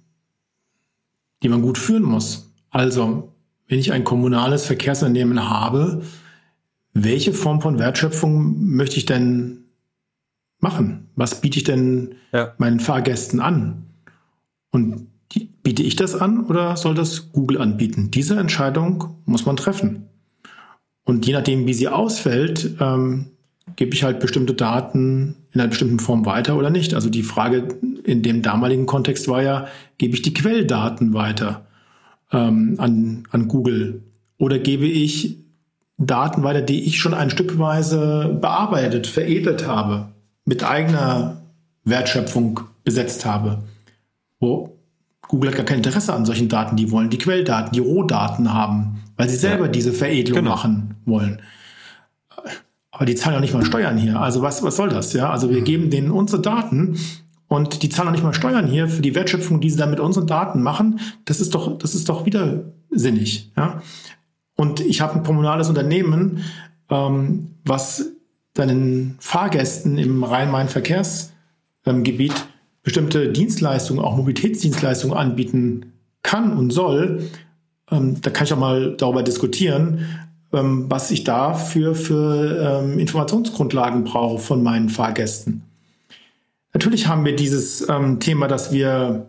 die man gut führen muss. Also, wenn ich ein kommunales Verkehrsunternehmen habe, welche Form von Wertschöpfung möchte ich denn machen? Was biete ich denn ja. meinen Fahrgästen an? Und die, biete ich das an oder soll das Google anbieten? Diese Entscheidung muss man treffen. Und je nachdem, wie sie ausfällt, ähm, gebe ich halt bestimmte Daten in einer bestimmten Form weiter oder nicht. Also die Frage in dem damaligen Kontext war ja, gebe ich die Quelldaten weiter ähm, an, an Google oder gebe ich Daten weiter, die ich schon ein Stückweise bearbeitet, veredelt habe mit eigener Wertschöpfung besetzt habe, wo Google hat gar kein Interesse an solchen Daten. Die wollen die Quelldaten, die Rohdaten haben, weil sie selber ja. diese Veredelung genau. machen wollen. Aber die zahlen ja nicht mal Steuern hier. Also was, was soll das? Ja, also wir mhm. geben denen unsere Daten und die zahlen auch nicht mal Steuern hier für die Wertschöpfung, die sie dann mit unseren Daten machen. Das ist doch, das ist doch widersinnig. Ja, und ich habe ein kommunales Unternehmen, ähm, was deinen Fahrgästen im Rhein-Main-Verkehrsgebiet bestimmte Dienstleistungen, auch Mobilitätsdienstleistungen anbieten kann und soll, ähm, da kann ich auch mal darüber diskutieren, ähm, was ich da für, für ähm, Informationsgrundlagen brauche von meinen Fahrgästen. Natürlich haben wir dieses ähm, Thema, dass wir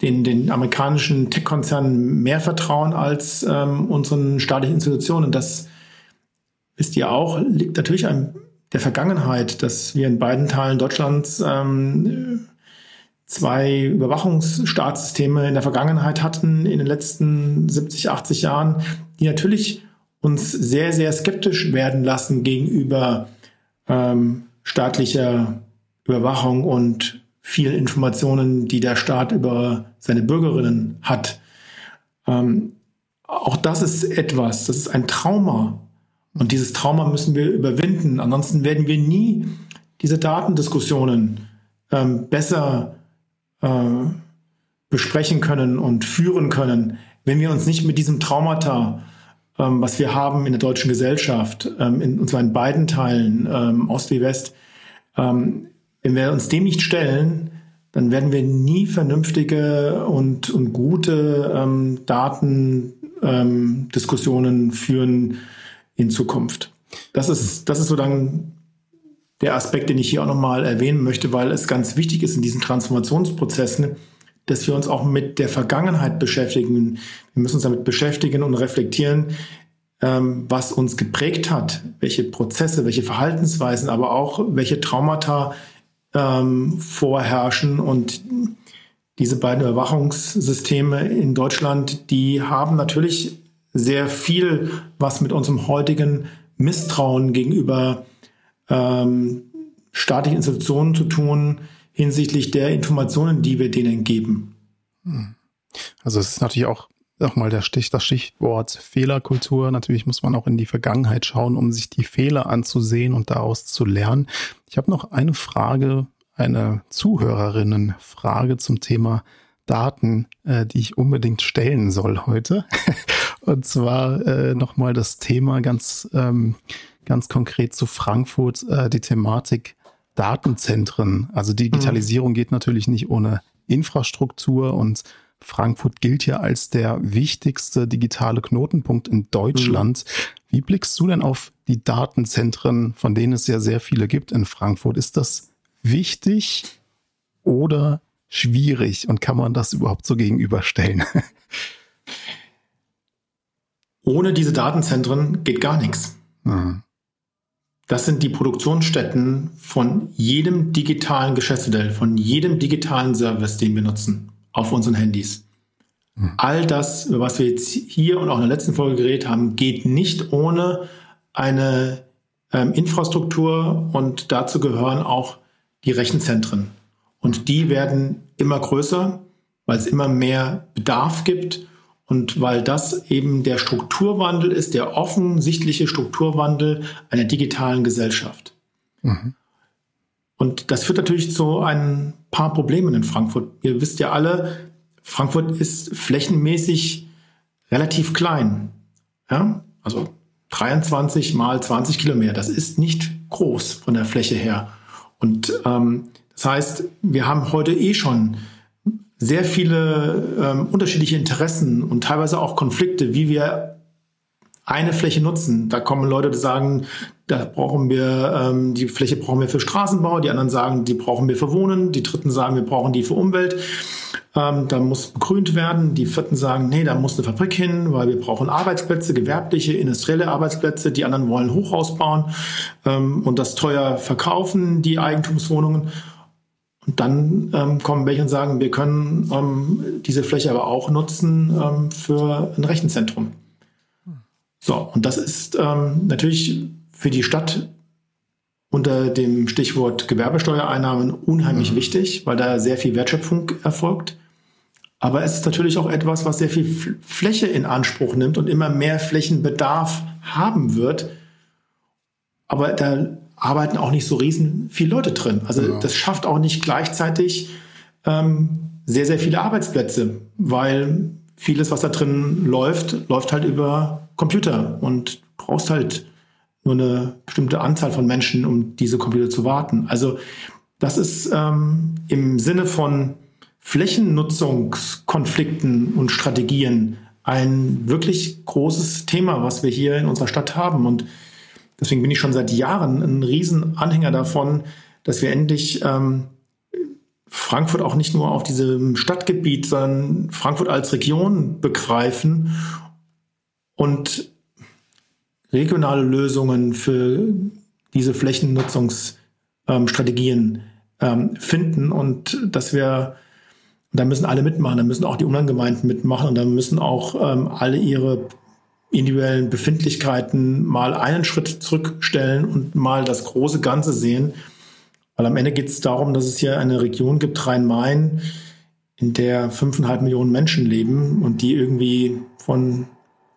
den, den amerikanischen Tech-Konzernen mehr vertrauen als ähm, unseren staatlichen Institutionen. Das wisst ihr auch, liegt natürlich an der Vergangenheit, dass wir in beiden Teilen Deutschlands ähm, zwei Überwachungsstaatssysteme in der Vergangenheit hatten, in den letzten 70, 80 Jahren, die natürlich uns sehr, sehr skeptisch werden lassen gegenüber ähm, staatlicher Überwachung und vielen Informationen, die der Staat über seine Bürgerinnen hat. Ähm, auch das ist etwas, das ist ein Trauma, und dieses Trauma müssen wir überwinden. Ansonsten werden wir nie diese Datendiskussionen ähm, besser äh, besprechen können und führen können, wenn wir uns nicht mit diesem Traumata, ähm, was wir haben in der deutschen Gesellschaft, ähm, in, und zwar in beiden Teilen, ähm, Ost wie West, ähm, wenn wir uns dem nicht stellen, dann werden wir nie vernünftige und, und gute ähm, Datendiskussionen führen in Zukunft. Das ist, das ist so dann der Aspekt, den ich hier auch nochmal erwähnen möchte, weil es ganz wichtig ist in diesen Transformationsprozessen, dass wir uns auch mit der Vergangenheit beschäftigen. Wir müssen uns damit beschäftigen und reflektieren, ähm, was uns geprägt hat, welche Prozesse, welche Verhaltensweisen, aber auch welche Traumata ähm, vorherrschen. Und diese beiden Überwachungssysteme in Deutschland, die haben natürlich sehr viel, was mit unserem heutigen Misstrauen gegenüber ähm, staatlichen Institutionen zu tun, hinsichtlich der Informationen, die wir denen geben. Hm. Also es ist natürlich auch nochmal der Stich, das Stichwort Fehlerkultur. Natürlich muss man auch in die Vergangenheit schauen, um sich die Fehler anzusehen und daraus zu lernen. Ich habe noch eine Frage, eine Zuhörerinnenfrage zum Thema Daten, äh, die ich unbedingt stellen soll heute. und zwar äh, nochmal das Thema ganz, ähm, ganz konkret zu Frankfurt, äh, die Thematik Datenzentren. Also Digitalisierung mhm. geht natürlich nicht ohne Infrastruktur und Frankfurt gilt ja als der wichtigste digitale Knotenpunkt in Deutschland. Mhm. Wie blickst du denn auf die Datenzentren, von denen es ja sehr viele gibt in Frankfurt? Ist das wichtig oder schwierig und kann man das überhaupt so gegenüberstellen? Ohne diese Datenzentren geht gar nichts. Mhm. Das sind die Produktionsstätten von jedem digitalen Geschäftsmodell, von jedem digitalen Service, den wir nutzen auf unseren Handys. Mhm. All das, über was wir jetzt hier und auch in der letzten Folge geredet haben, geht nicht ohne eine ähm, Infrastruktur und dazu gehören auch die Rechenzentren. Und die werden immer größer, weil es immer mehr Bedarf gibt und weil das eben der Strukturwandel ist, der offensichtliche Strukturwandel einer digitalen Gesellschaft. Mhm. Und das führt natürlich zu ein paar Problemen in Frankfurt. Ihr wisst ja alle, Frankfurt ist flächenmäßig relativ klein. Ja? Also 23 mal 20 Kilometer, das ist nicht groß von der Fläche her. Und ähm, das heißt, wir haben heute eh schon sehr viele ähm, unterschiedliche Interessen und teilweise auch Konflikte, wie wir eine Fläche nutzen. Da kommen Leute, die sagen, da brauchen wir, ähm, die Fläche brauchen wir für Straßenbau, die anderen sagen, die brauchen wir für Wohnen, die dritten sagen, wir brauchen die für Umwelt. Ähm, da muss begrünt werden. Die vierten sagen, nee, da muss eine Fabrik hin, weil wir brauchen Arbeitsplätze, gewerbliche, industrielle Arbeitsplätze. Die anderen wollen Hochhaus bauen ähm, und das teuer verkaufen, die Eigentumswohnungen. Und dann ähm, kommen welche und sagen, wir können ähm, diese Fläche aber auch nutzen ähm, für ein Rechenzentrum. So, und das ist ähm, natürlich für die Stadt unter dem Stichwort Gewerbesteuereinnahmen unheimlich mhm. wichtig, weil da sehr viel Wertschöpfung erfolgt. Aber es ist natürlich auch etwas, was sehr viel Fläche in Anspruch nimmt und immer mehr Flächenbedarf haben wird. Aber da arbeiten auch nicht so riesen viele Leute drin. Also ja. das schafft auch nicht gleichzeitig ähm, sehr, sehr viele Arbeitsplätze, weil vieles, was da drin läuft, läuft halt über Computer und brauchst halt nur eine bestimmte Anzahl von Menschen, um diese Computer zu warten. Also das ist ähm, im Sinne von Flächennutzungskonflikten und Strategien ein wirklich großes Thema, was wir hier in unserer Stadt haben. Und Deswegen bin ich schon seit Jahren ein Riesenanhänger davon, dass wir endlich ähm, Frankfurt auch nicht nur auf diesem Stadtgebiet, sondern Frankfurt als Region begreifen und regionale Lösungen für diese Flächennutzungsstrategien ähm, finden und dass wir, da müssen alle mitmachen, da müssen auch die Umlandgemeinden mitmachen und da müssen auch ähm, alle ihre individuellen Befindlichkeiten mal einen Schritt zurückstellen und mal das große Ganze sehen. Weil am Ende geht es darum, dass es hier eine Region gibt, Rhein-Main, in der fünfeinhalb Millionen Menschen leben und die irgendwie von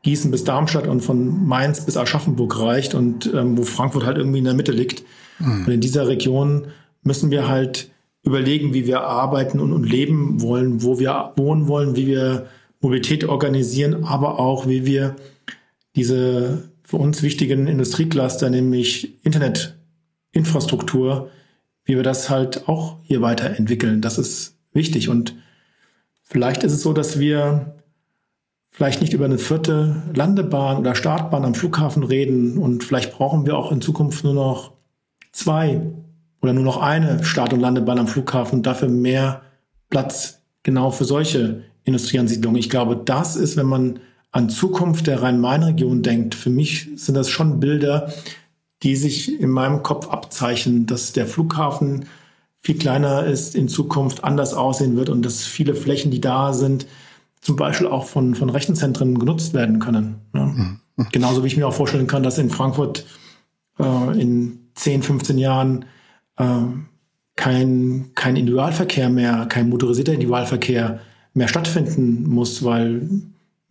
Gießen bis Darmstadt und von Mainz bis Aschaffenburg reicht und ähm, wo Frankfurt halt irgendwie in der Mitte liegt. Mhm. Und in dieser Region müssen wir halt überlegen, wie wir arbeiten und, und leben wollen, wo wir wohnen wollen, wie wir Mobilität organisieren, aber auch wie wir diese für uns wichtigen Industriecluster, nämlich Internetinfrastruktur, wie wir das halt auch hier weiterentwickeln. Das ist wichtig. Und vielleicht ist es so, dass wir vielleicht nicht über eine vierte Landebahn oder Startbahn am Flughafen reden und vielleicht brauchen wir auch in Zukunft nur noch zwei oder nur noch eine Start- und Landebahn am Flughafen dafür mehr Platz genau für solche Industrieansiedlungen. Ich glaube, das ist, wenn man an Zukunft der Rhein-Main-Region denkt, für mich sind das schon Bilder, die sich in meinem Kopf abzeichnen, dass der Flughafen viel kleiner ist, in Zukunft anders aussehen wird und dass viele Flächen, die da sind, zum Beispiel auch von, von Rechenzentren genutzt werden können. Mhm. Genauso wie ich mir auch vorstellen kann, dass in Frankfurt äh, in 10, 15 Jahren äh, kein, kein Individualverkehr mehr, kein motorisierter Individualverkehr mehr stattfinden muss, weil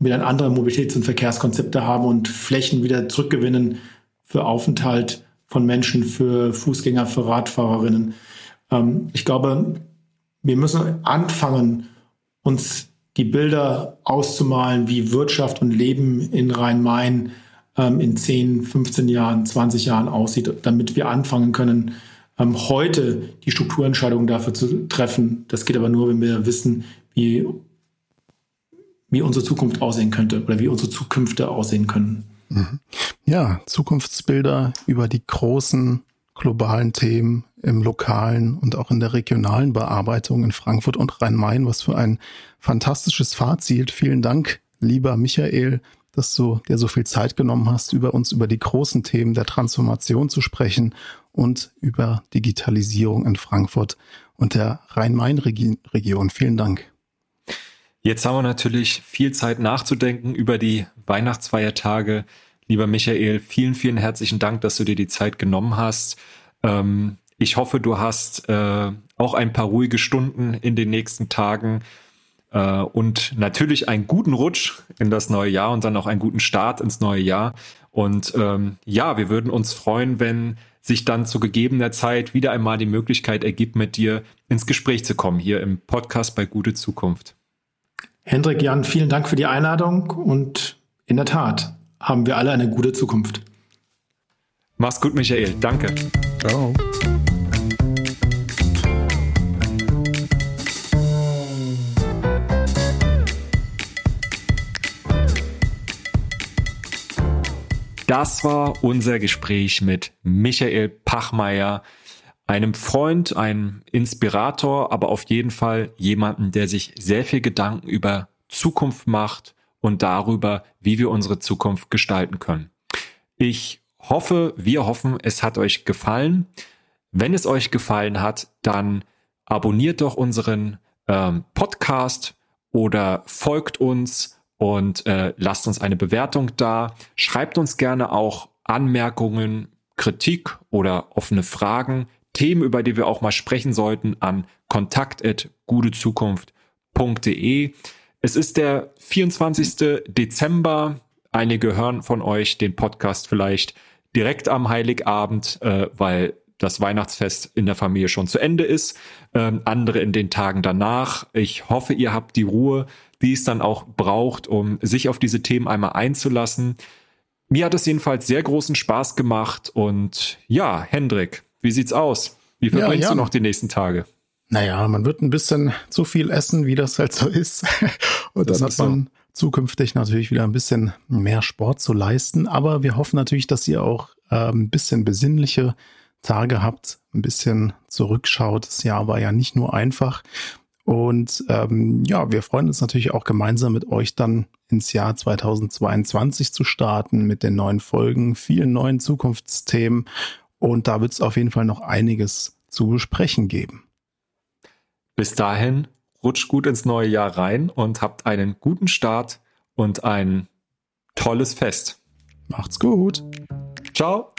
dann andere Mobilitäts- und Verkehrskonzepte haben und Flächen wieder zurückgewinnen für Aufenthalt von Menschen, für Fußgänger, für Radfahrerinnen. Ähm, ich glaube, wir müssen anfangen, uns die Bilder auszumalen, wie Wirtschaft und Leben in Rhein-Main ähm, in 10, 15 Jahren, 20 Jahren aussieht, damit wir anfangen können, ähm, heute die Strukturentscheidungen dafür zu treffen. Das geht aber nur, wenn wir wissen, wie, wie unsere Zukunft aussehen könnte oder wie unsere Zukünfte aussehen können. Mhm. Ja, Zukunftsbilder über die großen globalen Themen im lokalen und auch in der regionalen Bearbeitung in Frankfurt und Rhein-Main. Was für ein fantastisches Fazit. Vielen Dank, lieber Michael, dass du dir so viel Zeit genommen hast, über uns über die großen Themen der Transformation zu sprechen und über Digitalisierung in Frankfurt und der Rhein-Main-Region. Vielen Dank. Jetzt haben wir natürlich viel Zeit nachzudenken über die Weihnachtsfeiertage. Lieber Michael, vielen, vielen herzlichen Dank, dass du dir die Zeit genommen hast. Ähm, ich hoffe, du hast äh, auch ein paar ruhige Stunden in den nächsten Tagen äh, und natürlich einen guten Rutsch in das neue Jahr und dann auch einen guten Start ins neue Jahr. Und ähm, ja, wir würden uns freuen, wenn sich dann zu gegebener Zeit wieder einmal die Möglichkeit ergibt, mit dir ins Gespräch zu kommen, hier im Podcast bei Gute Zukunft. Hendrik, Jan, vielen Dank für die Einladung und in der Tat haben wir alle eine gute Zukunft. Mach's gut, Michael. Danke. Ciao. Das war unser Gespräch mit Michael Pachmeier, einem Freund, einem Inspirator, aber auf jeden Fall jemanden, der sich sehr viel Gedanken über Zukunft macht und darüber, wie wir unsere Zukunft gestalten können. Ich hoffe, wir hoffen, es hat euch gefallen. Wenn es euch gefallen hat, dann abonniert doch unseren ähm, Podcast oder folgt uns und äh, lasst uns eine Bewertung da. Schreibt uns gerne auch Anmerkungen, Kritik oder offene Fragen, Themen, über die wir auch mal sprechen sollten, an kontakt.gutezukunft.de. Es ist der 24. Dezember. Einige hören von euch den Podcast vielleicht direkt am Heiligabend, äh, weil das Weihnachtsfest in der Familie schon zu Ende ist. Ähm, andere in den Tagen danach. Ich hoffe, ihr habt die Ruhe, die es dann auch braucht, um sich auf diese Themen einmal einzulassen. Mir hat es jedenfalls sehr großen Spaß gemacht und ja, Hendrik, wie sieht's aus? Wie verbringst ja, ja. du noch die nächsten Tage? Naja, man wird ein bisschen zu viel essen, wie das halt so ist. und das dann hat man so. zukünftig natürlich wieder ein bisschen mehr Sport zu leisten. Aber wir hoffen natürlich, dass ihr auch äh, ein bisschen besinnliche Tage habt, ein bisschen zurückschaut. Das Jahr war ja nicht nur einfach. Und ähm, ja, wir freuen uns natürlich auch gemeinsam mit euch dann ins Jahr 2022 zu starten mit den neuen Folgen, vielen neuen Zukunftsthemen. Und da wird es auf jeden Fall noch einiges zu besprechen geben. Bis dahin, rutscht gut ins neue Jahr rein und habt einen guten Start und ein tolles Fest. Macht's gut. Ciao.